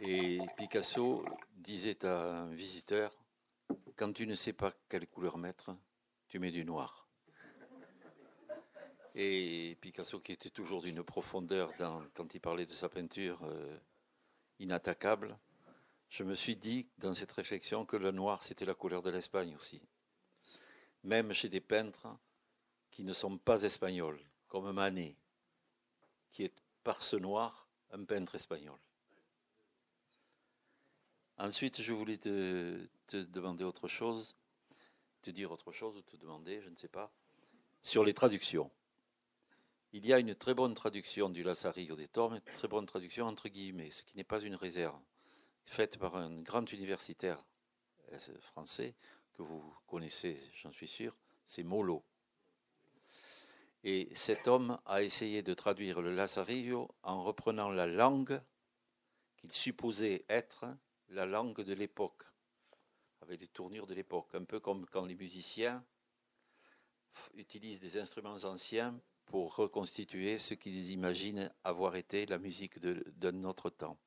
Et Picasso disait à un visiteur, quand tu ne sais pas quelle couleur mettre, tu mets du noir. Et Picasso qui était toujours d'une profondeur quand il parlait de sa peinture euh, inattaquable, je me suis dit dans cette réflexion que le noir c'était la couleur de l'Espagne aussi. Même chez des peintres qui ne sont pas espagnols, comme Manet, qui est par ce noir un peintre espagnol. Ensuite, je voulais te, demander autre chose, te dire autre chose ou te demander, je ne sais pas, sur les traductions. Il y a une très bonne traduction du Lazarillo des Tormes, une très bonne traduction entre guillemets, ce qui n'est pas une réserve, faite par un grand universitaire euh, français que vous connaissez, j'en suis sûr, c'est Molo. Et cet homme a essayé de traduire le Lazarillo en reprenant la langue qu'il supposait être la langue de l'époque, avec les tournures de l'époque, un peu comme quand les musiciens utilisent des instruments anciens pour reconstituer ce qu'ils imaginent avoir été la musique de notre temps.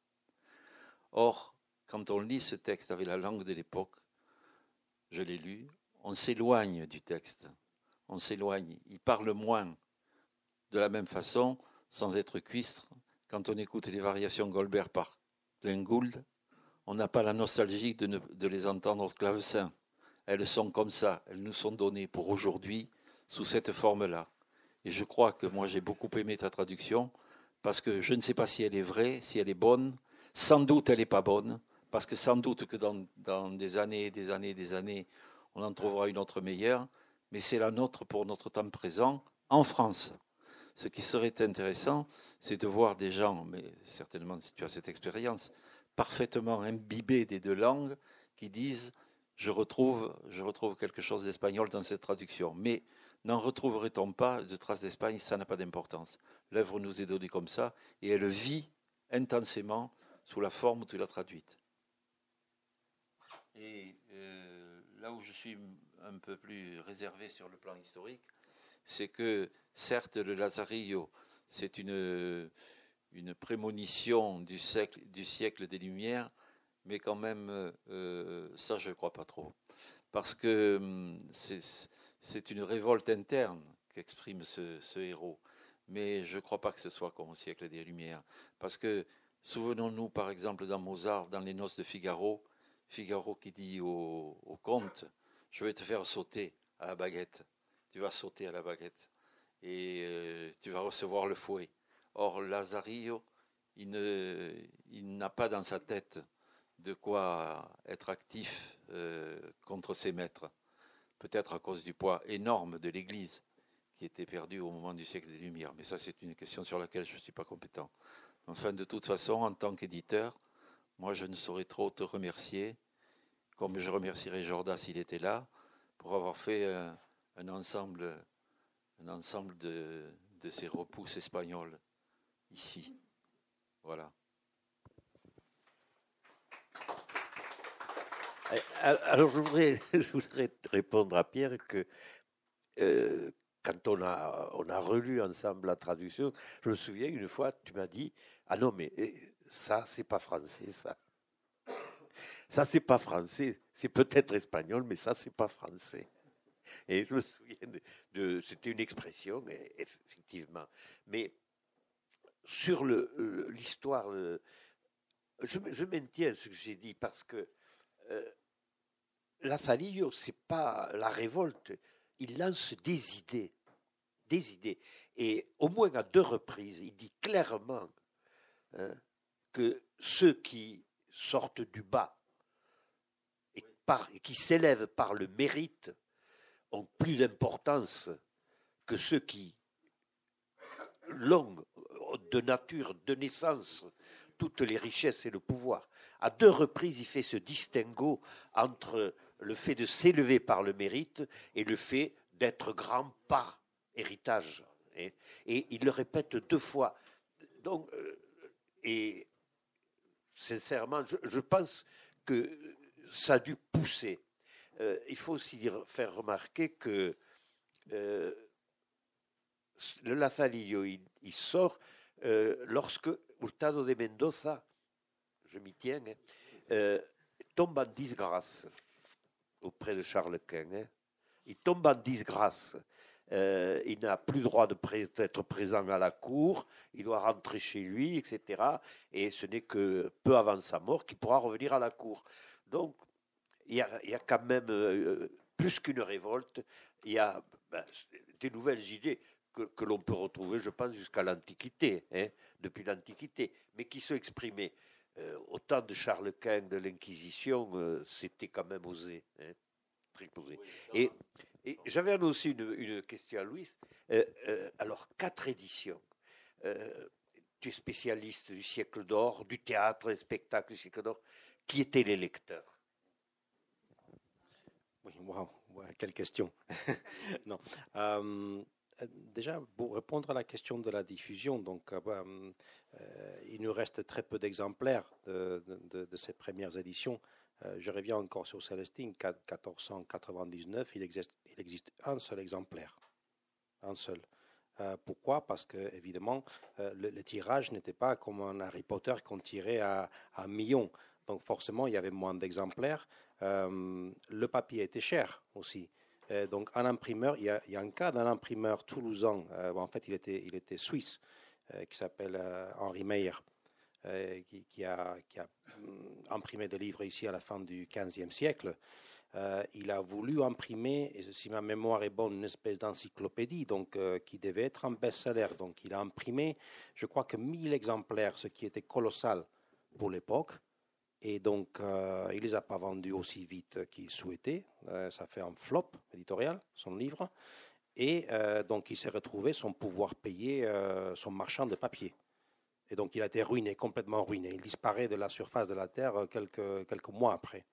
Or, quand on lit ce texte avec la langue de l'époque, je l'ai lu, on s'éloigne du texte, on s'éloigne, il parle moins. De la même façon, sans être cuistre, quand on écoute les variations Goldberg par Glenn on n'a pas la nostalgie de, de les entendre au clavecin. Elles sont comme ça, elles nous sont données pour aujourd'hui sous cette forme-là. Et je crois que moi j'ai beaucoup aimé ta traduction, parce que je ne sais pas si elle est vraie, si elle est bonne. Sans doute elle n'est pas bonne, parce que sans doute que dans, des années, des années, des années, on en trouvera une autre meilleure, mais c'est la nôtre pour notre temps présent en France. Ce qui serait intéressant, c'est de voir des gens, mais certainement si tu as cette expérience, parfaitement imbibés des deux langues, qui disent je retrouve, je retrouve quelque chose d'espagnol dans cette traduction. Mais N'en retrouverait-on pas de traces d'Espagne? Ça n'a pas d'importance. L'œuvre nous est donnée comme ça et elle vit intensément sous la forme où tu l'as traduite. Et euh, là où je suis un peu plus réservé sur le plan historique, c'est que certes le Lazarillo, c'est une, une prémonition du siècle, du siècle des Lumières, mais quand même, euh, ça je ne crois pas trop. Parce que hum, c'est une révolte interne qu'exprime ce, héros. Mais je ne crois pas que ce soit comme au siècle des Lumières. Parce que, souvenons-nous par exemple dans Mozart, dans les noces de Figaro, Figaro qui dit au, comte, je vais te faire sauter à la baguette. Tu vas sauter à la baguette. Et euh, tu vas recevoir le fouet. Or, Lazarillo, il, n'a pas dans sa tête de quoi être actif euh, contre ses maîtres peut-être à cause du poids énorme de l'Église qui était perdu au moment du siècle des Lumières. Mais ça, c'est une question sur laquelle je ne suis pas compétent. Enfin, de toute façon, en tant qu'éditeur, moi, je ne saurais trop te remercier, comme je remercierais Jordan s'il était là, pour avoir fait un, ensemble, de, ces repousses espagnoles ici. Voilà. Eh, alors, je voudrais, [LAUGHS] je voudrais répondre à Pierre que euh, quand on a, on a relu ensemble la traduction, je me souviens une fois, tu m'as dit Ah non, mais eh, ça, c'est pas français, ça. Ça, c'est pas français. C'est peut-être espagnol, mais ça, c'est pas français. Et je me souviens de, c'était une expression, effectivement. Mais sur l'histoire, je, je maintiens ce que j'ai dit parce que euh, la Fanillo, c'est pas la révolte, il lance des idées, des idées. Et au moins à deux reprises, il dit clairement hein, que ceux qui sortent du bas et, qui s'élèvent par le mérite ont plus d'importance que ceux qui l'ont de nature, de naissance, toutes les richesses et le pouvoir. À deux reprises, il fait ce distinguo entre le fait de s'élever par le mérite et le fait d'être grand par héritage. Et, il le répète deux fois. Donc, euh, et sincèrement, je, pense que ça a dû pousser. Euh, il faut aussi faire remarquer que euh, le Lazarillo, il, sort lorsque Hurtado de Mendoza je m'y tiens, hein, tombe en disgrâce auprès de Charles Quint. Hein. Il tombe en disgrâce. euh, il n'a plus droit d'être présent à la cour, il doit rentrer chez lui, etc. Et ce n'est que peu avant sa mort qu'il pourra revenir à la cour. Donc, il y a, quand même euh, plus qu'une révolte, il y a ben, des nouvelles idées que, l'on peut retrouver, je pense, jusqu'à l'Antiquité, hein, depuis l'Antiquité, mais qui sont exprimées. Euh, au temps de Charles Quint, de l'Inquisition, c'était quand même osé. Hein, très osé. Et et j'avais aussi une, question à Louis. Euh, euh, alors, quatre éditions. Euh, tu es spécialiste du siècle d'or, du théâtre, des spectacles du siècle d'or. Qui étaient les lecteurs? Oui, wow, quelle question. [LAUGHS] non. Déjà, pour répondre à la question de la diffusion, donc, il nous reste très peu d'exemplaires de, ces premières éditions. Euh, je reviens encore sur Célestine, 1499, il existe, un seul exemplaire. Un seul. Euh, pourquoi? Parce que, évidemment, euh, le, tirage n'était pas comme un Harry Potter qu'on tirait à, un million. Donc, forcément, il y avait moins d'exemplaires. le papier était cher aussi. Donc, un imprimeur, il y, a, a un cas d'un imprimeur toulousain, en fait, il était, il était suisse, qui s'appelle Henri Meyer. Euh, qui, a, hum, imprimé des livres ici à la fin du XVe siècle. Euh, il a voulu imprimer, si ma mémoire est bonne, une espèce d'encyclopédie, donc euh, qui devait être un best-seller. Donc, il a imprimé, je crois que 1000 exemplaires, ce qui était colossal pour l'époque. Et donc, il les a pas vendus aussi vite qu'il souhaitait. ça fait un flop éditorial, son livre. Et donc, il s'est retrouvé son pouvoir payer son marchand de papier. Et donc il a été ruiné, complètement ruiné. Il disparaît de la surface de la Terre euh, quelques, quelques mois après,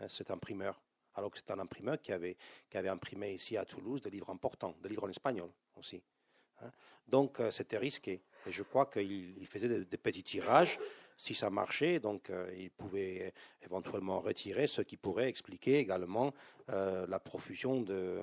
hein, cet imprimeur. Alors que c'est un imprimeur qui avait, qui avait imprimé ici à Toulouse des livres importants, des livres en espagnol aussi. Hein. Donc euh, c'était risqué. Et je crois qu'il faisait des, petits tirages. Si ça marchait, donc euh, il pouvait éventuellement retirer, ce qui pourrait expliquer également la profusion de,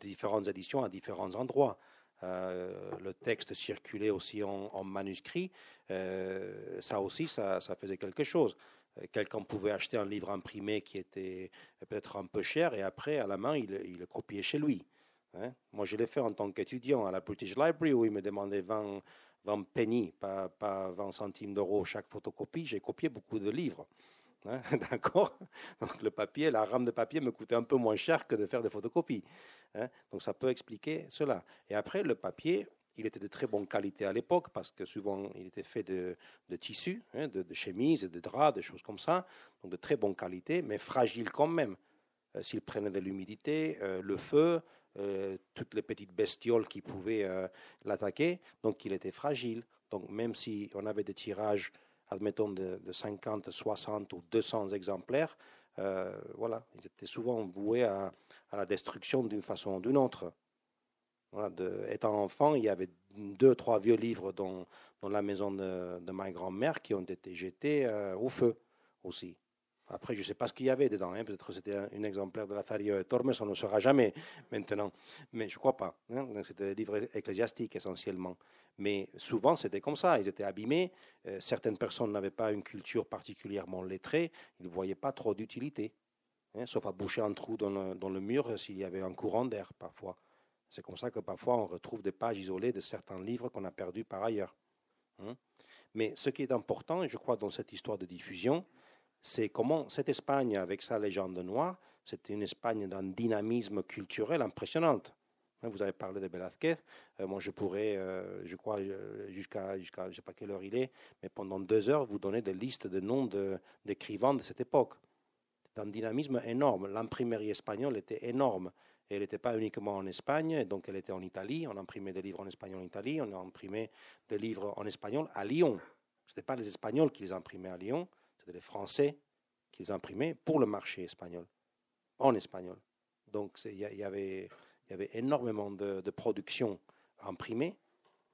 différentes éditions à différents endroits. Euh, le texte circulait aussi en, manuscrit, euh, ça aussi, ça, faisait quelque chose. Euh, quelqu'un pouvait acheter un livre imprimé qui était peut-être un peu cher et après, à la main, il, le copiait chez lui. Hein. Moi, je l'ai fait en tant qu'étudiant à la British Library où il me demandait 20, 20 pennies, pas, pas 20 centimes d'euros chaque photocopie. J'ai copié beaucoup de livres. Hein, [LAUGHS] d'accord? Donc le papier, la rame de papier me coûtait un peu moins cher que de faire des photocopies. Hein. Donc ça peut expliquer cela. Et après, le papier, il était de très bonne qualité à l'époque parce que souvent il était fait de, de tissus, hein, de, chemises, de draps, de choses comme ça. Donc de très bonne qualité, mais fragile quand même. Euh, s'il prenait de l'humidité, euh, le feu, euh, toutes les petites bestioles qui pouvaient l'attaquer, donc il était fragile. Donc même si on avait des tirages admettons, de, 50, 60 ou 200 exemplaires, euh, voilà, ils étaient souvent voués à, la destruction d'une façon ou d'une autre. Voilà, étant enfant, il y avait deux, trois vieux livres dans, la maison de, ma grand-mère qui ont été jetés euh, au feu aussi. Après, je ne sais pas ce qu'il y avait dedans. Hein. Peut-être que c'était un, exemplaire de la Thario et Tormes, on ne saura jamais maintenant. Mais je ne crois pas. Hein. C'était des livres ecclésiastiques essentiellement. Mais souvent, c'était comme ça. Ils étaient abîmés. Euh, certaines personnes n'avaient pas une culture particulièrement lettrée. Ils ne voyaient pas trop d'utilité. Hein, sauf à boucher un trou dans le, dans le mur s'il y avait un courant d'air, parfois. C'est comme ça que parfois on retrouve des pages isolées de certains livres qu'on a perdus par ailleurs. Mais ce qui est important, je crois, dans cette histoire de diffusion, c'est comment cette Espagne, avec sa légende noire, c'était une Espagne d'un dynamisme culturel impressionnant. Hein, vous avez parlé de Velázquez. Euh, moi, je pourrais, euh, je crois, euh, jusqu'à, je ne sais pas quelle heure il est, mais pendant deux heures, vous donner des listes de noms d'écrivains de, cette époque. C'est un dynamisme énorme. L'imprimerie espagnole était énorme. elle n'était pas uniquement en Espagne, donc elle était en Italie. On imprimait des livres en espagnol en Italie. On a imprimé des livres en espagnol à Lyon. Ce n'était pas les Espagnols qui les imprimaient à Lyon, c'était les Français qui les imprimaient pour le marché espagnol, en espagnol. Donc il y, avait, y avait énormément de, de production imprimée,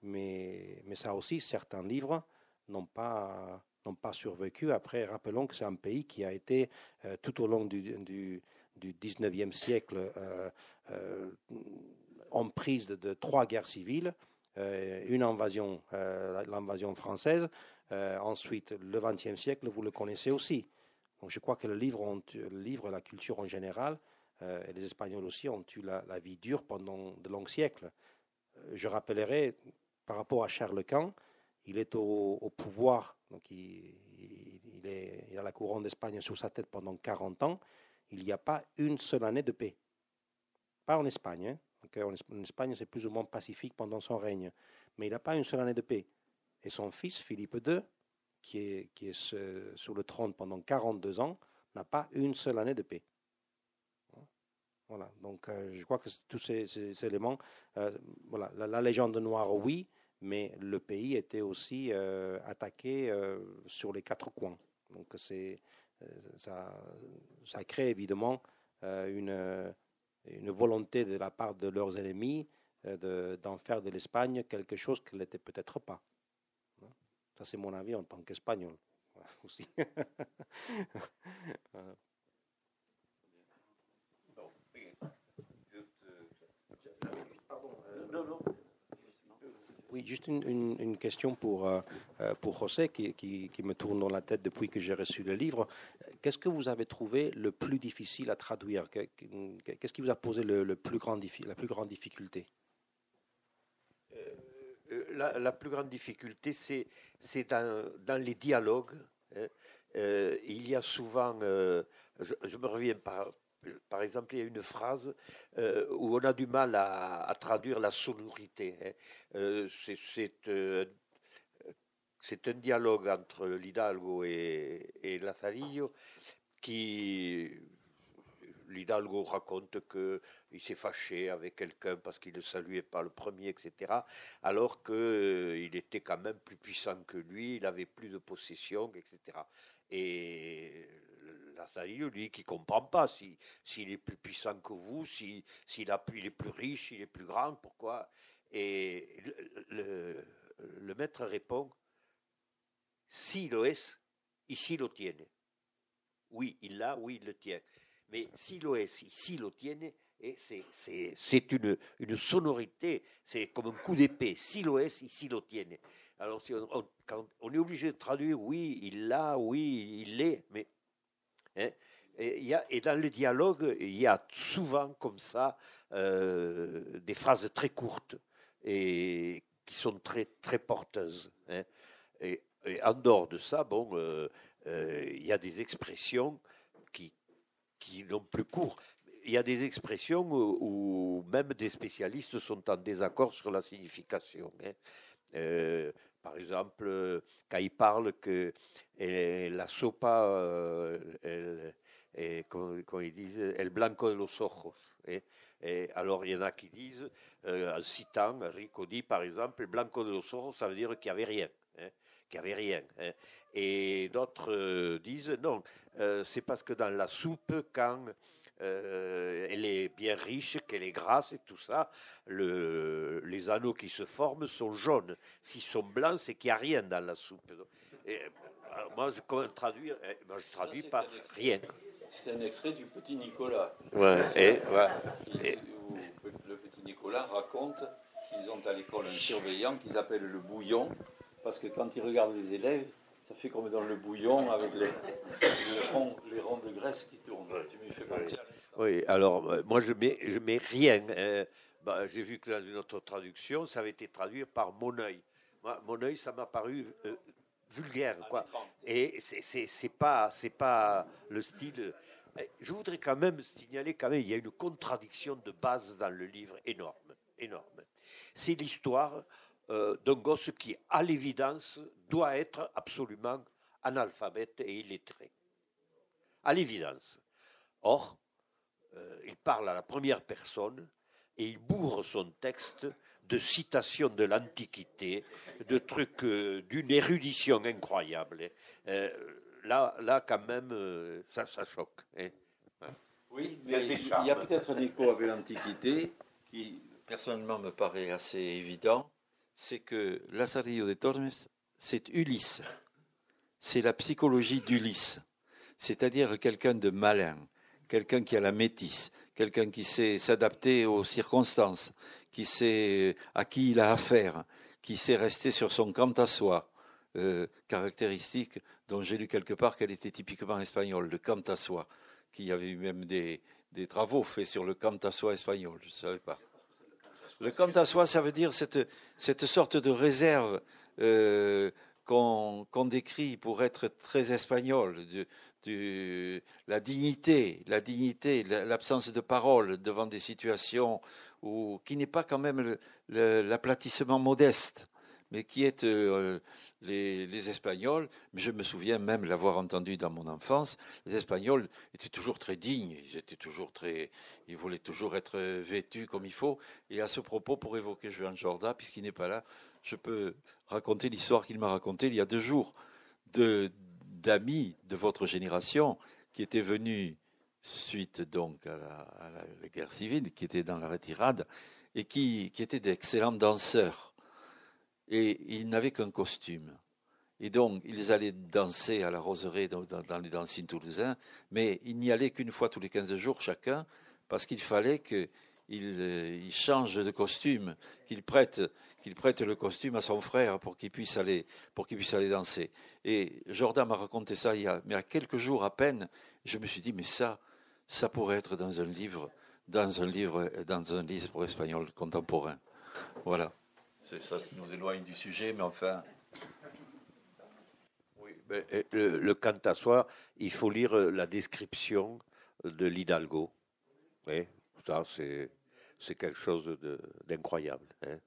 mais, mais ça aussi, certains livres n'ont pas, n'ont pas survécu. Après, rappelons que c'est un pays qui a été euh, tout au long du, du, du 19e siècle euh, euh, prise de, trois guerres civiles, une invasion, l'invasion française, euh, ensuite, le XXe siècle, vous le connaissez aussi. Donc, je crois que le livre, livre, la culture en général, et les Espagnols aussi ont eu la, vie dure pendant de longs siècles. Je rappellerai, par rapport à Charles Quint, il est au, pouvoir, donc il, il, a la couronne d'Espagne sur sa tête pendant 40 ans. Il n'y a pas une seule année de paix. Pas en Espagne. Hein. En Espagne, c'est plus ou moins pacifique pendant son règne. Mais il n'a pas une seule année de paix. Et son fils, Philippe II, qui est, qui sur le trône pendant 42 ans, n'a pas une seule année de paix. Voilà, donc euh, je crois que tous ces, éléments, euh, voilà, la, légende noire, oui, mais le pays était aussi euh, attaqué sur les quatre coins. Donc c'est, ça, ça crée évidemment une, une volonté de la part de leurs ennemis d'en faire de l'Espagne quelque chose qu'elle n'était peut-être pas. Ça, c'est mon avis en tant qu'Espagnol aussi. Oui, juste une, question pour, euh, euh, pour José qui, qui, me tourne dans la tête depuis que j'ai reçu le livre. Qu'est-ce que vous avez trouvé le plus difficile à traduire? Qu'est-ce qui vous a posé le, plus grand, la plus grande difficulté? Euh, la, plus grande difficulté, c'est dans, les dialogues. Hein. il y a souvent, je, me reviens par, exemple, il y a une phrase euh, où on a du mal à, traduire la sonorité. Hein. Euh, euh, c'est un dialogue entre l'Hidalgo et, et Lazarillo qui l'Hidalgo raconte qu'il s'est fâché avec quelqu'un parce qu'il ne saluait pas le premier, etc. Alors qu'il était quand même plus puissant que lui, il avait plus de possession, etc. Et Lazarillo, lui, qui comprend pas s'il est plus puissant que vous, s'il il est plus riche, s'il est plus grand, pourquoi? Et le, le, maître répond si lo es, ici lo tiene. Oui, il l'a, oui, il le tient. Mais si lo es, ici lo tiene, c'est une, une sonorité, c'est comme un coup d'épée. Si lo es, ici lo tiene. Alors, on, quand on est obligé de traduire, oui, il l'a, oui, il l'est, mais Hein. Et, y a, et, dans le dialogue, il y a souvent comme ça euh, des phrases très courtes et qui sont très, très porteuses. Hein. Et, en dehors de ça, bon, euh, euh, il y a des expressions qui n'ont plus cours. Il y a des expressions où, même des spécialistes sont en désaccord sur la signification. Hein. Par exemple, quand il parle que la sopa, euh, comme, ils disent, el blanco de los ojos. Et, alors, il y en a qui disent, euh, en citant, Rico dit par exemple, el blanco de los ojos, ça veut dire qu'il n'y avait rien. Qu'il n'y avait rien. Hein. Et d'autres euh, disent, non, c'est parce que dans la soupe, quand euh, elle est bien riche, qu'elle est grasse et tout ça. Le, les anneaux qui se forment sont jaunes. S'ils sont blancs, c'est qu'il n'y a rien dans la soupe. Et, moi, je, comment traduire eh, moi, Je traduis pas rien. C'est un extrait du petit Nicolas. Ouais, et, le petit Nicolas raconte qu'ils ont à l'école un surveillant qu'ils appellent le bouillon, parce que quand il regarde les élèves, ça fait comme dans le bouillon avec les, les, ronds, de graisse qui tournent. Tu m'y fais penser Oui, alors euh, moi je mets, je mets rien. Hein. Bah, j'ai vu que dans une autre traduction, ça avait été traduit par mon œil. mon œil, ça m'a paru euh, vulgaire, quoi. Et c'est pas, c'est pas le style. Je voudrais quand même signaler quand même, il y a une contradiction de base dans le livre énorme, énorme. C'est l'histoire euh, d'un gosse qui, à l'évidence, doit être absolument analphabète et illettré. À l'évidence. Or, euh, il parle à la première personne et il bourre son texte de citations de l'Antiquité, de trucs euh, d'une érudition incroyable. là, là, quand même, ça, ça choque. Hein. Oui, mais il y a peut-être un écho avec l'Antiquité qui, personnellement, me paraît assez évident c'est que Lazarillo de Tormes, c'est Ulysse. C'est la psychologie d'Ulysse. C'est-à-dire quelqu'un de malin, quelqu'un qui a la métisse, quelqu'un qui sait s'adapter aux circonstances, qui sait à qui il a affaire, qui sait rester sur son quant à soi, euh, caractéristique dont j'ai lu quelque part qu'elle était typiquement espagnole, le quant à soi, qui avait eu même des, des travaux faits sur le cantasois espagnol. Je ne savais pas. Le cantasois, ça veut dire cette, cette sorte de réserve euh, qu'on décrit pour être très espagnol, de, la dignité, la dignité, l'absence de parole devant des situations où, qui n'est pas quand même l'aplatissement modeste, mais qui est euh, les, Espagnols, mais je me souviens même l'avoir entendu dans mon enfance, les Espagnols étaient toujours très dignes, ils étaient toujours très, ils voulaient toujours être vêtus comme il faut. Et à ce propos, pour évoquer Juan Jorda, puisqu'il n'est pas là, je peux raconter l'histoire qu'il m'a racontée il y a deux jours d'amis de, votre génération qui étaient venus suite donc à la, guerre civile, qui étaient dans la retirade et qui, qui étaient d'excellents danseurs et ils n'avaient qu'un costume. Et donc, ils allaient danser à la roseraie dans, les dancines toulousains, mais ils n'y allaient qu'une fois tous les 15 jours chacun, parce qu'il fallait qu'ils euh, changent de costume, qu'ils prêtent, le costume à son frère pour qu'il puisse aller, pour qu'il puisse aller danser. Et Jordan m'a raconté ça il y a, mais à quelques jours à peine, je me suis dit, mais ça, ça pourrait être dans un livre, dans un livre, dans un livre espagnol contemporain. Voilà. Ça nous éloigne du sujet, mais enfin. Oui, le, le soi, il faut lire euh, la description de l'Hidalgo. Oui, ça, c'est, c'est quelque chose d'incroyable. Hein.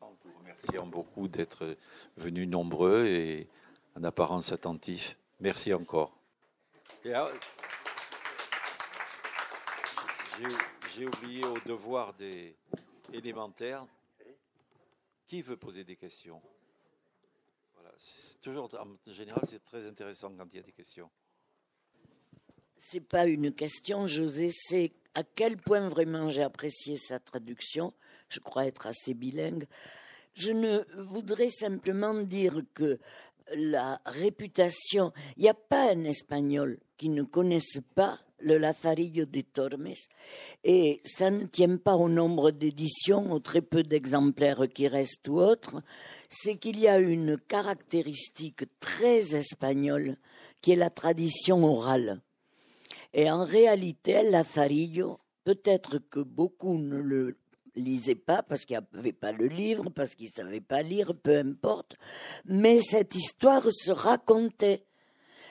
En vous remerciant beaucoup d'être venus nombreux et en apparence attentifs. Merci encore. j'ai, j'ai oublié au devoir des élémentaires qui veut poser des questions? Voilà, toujours, En général, c'est très intéressant quand il y a des questions. C'est pas une question, José, c'est à quel point vraiment j'ai apprécié sa traduction. Je crois être assez bilingue. Je ne voudrais simplement dire que la réputation, il n'y a pas un espagnol qui ne connaisse pas le Lazarillo de Tormes, et ça ne tient pas au nombre d'éditions, au très peu d'exemplaires qui restent ou autres, c'est qu'il y a une caractéristique très espagnole qui est la tradition orale. Et en réalité, Lazarillo, peut-être que beaucoup ne le lisaient pas parce qu'il n'y avait pas le livre, parce qu'ils ne savaient pas lire, peu importe, mais cette histoire se racontait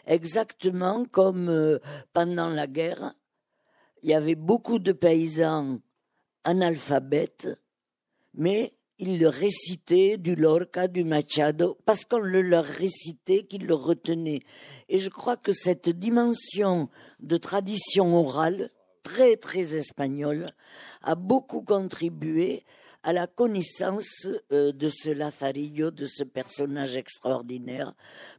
exactement comme euh, pendant la guerre, il y avait beaucoup de paysans analphabètes, mais ils le récitaient du Lorca, du Machado, parce qu'on le leur récitait qu'ils le retenaient. Et je crois que cette dimension de tradition orale, très très espagnole, a beaucoup contribué à la connaissance euh, de ce Lazarillo, de ce personnage extraordinaire,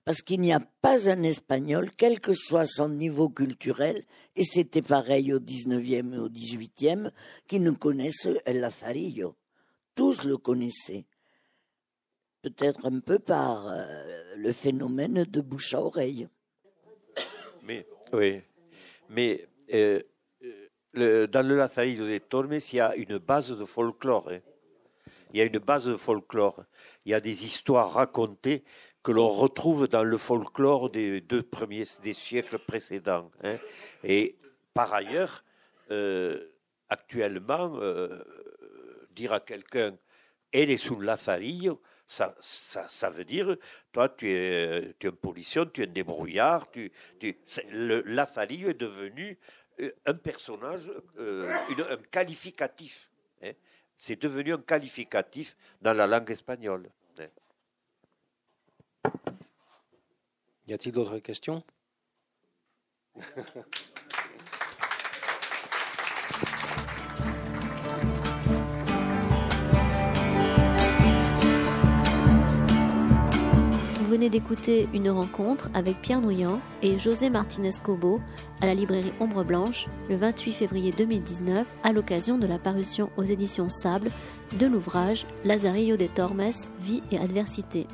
parce qu'il n'y a pas un Espagnol, quel que soit son niveau culturel, et c'était pareil au XIXe et au XVIIIe, qui ne connaisse El Lazarillo. Tous le connaissaient. Peut-être un peu par euh, le phénomène de bouche à oreille. Mais, oui. Mais euh, le, dans le Lazarillo de Tormes, il y a une base de folklore. Hein il y a une base de folklore. Il y a des histoires racontées que l'on retrouve dans le folklore des deux premiers des siècles précédents. Hein. Et par ailleurs, euh, actuellement, euh, dire à quelqu'un elle est sous Lazarillo, ça, ça, veut dire, toi, tu es, tu es un policier, tu es un débrouillard. Tu, le Lazarillo est devenu euh, un personnage, un qualificatif. Hein. C'est devenu un qualificatif dans la langue espagnole. Y a-t-il d'autres questions? [LAUGHS] venez d'écouter une rencontre avec Pierre Nouillant et José Martinez-Cobo à la librairie Ombre Blanche le 28 février 2019 à l'occasion de la parution aux éditions Sable de l'ouvrage Lazarillo de Tormes, Vie et Adversité.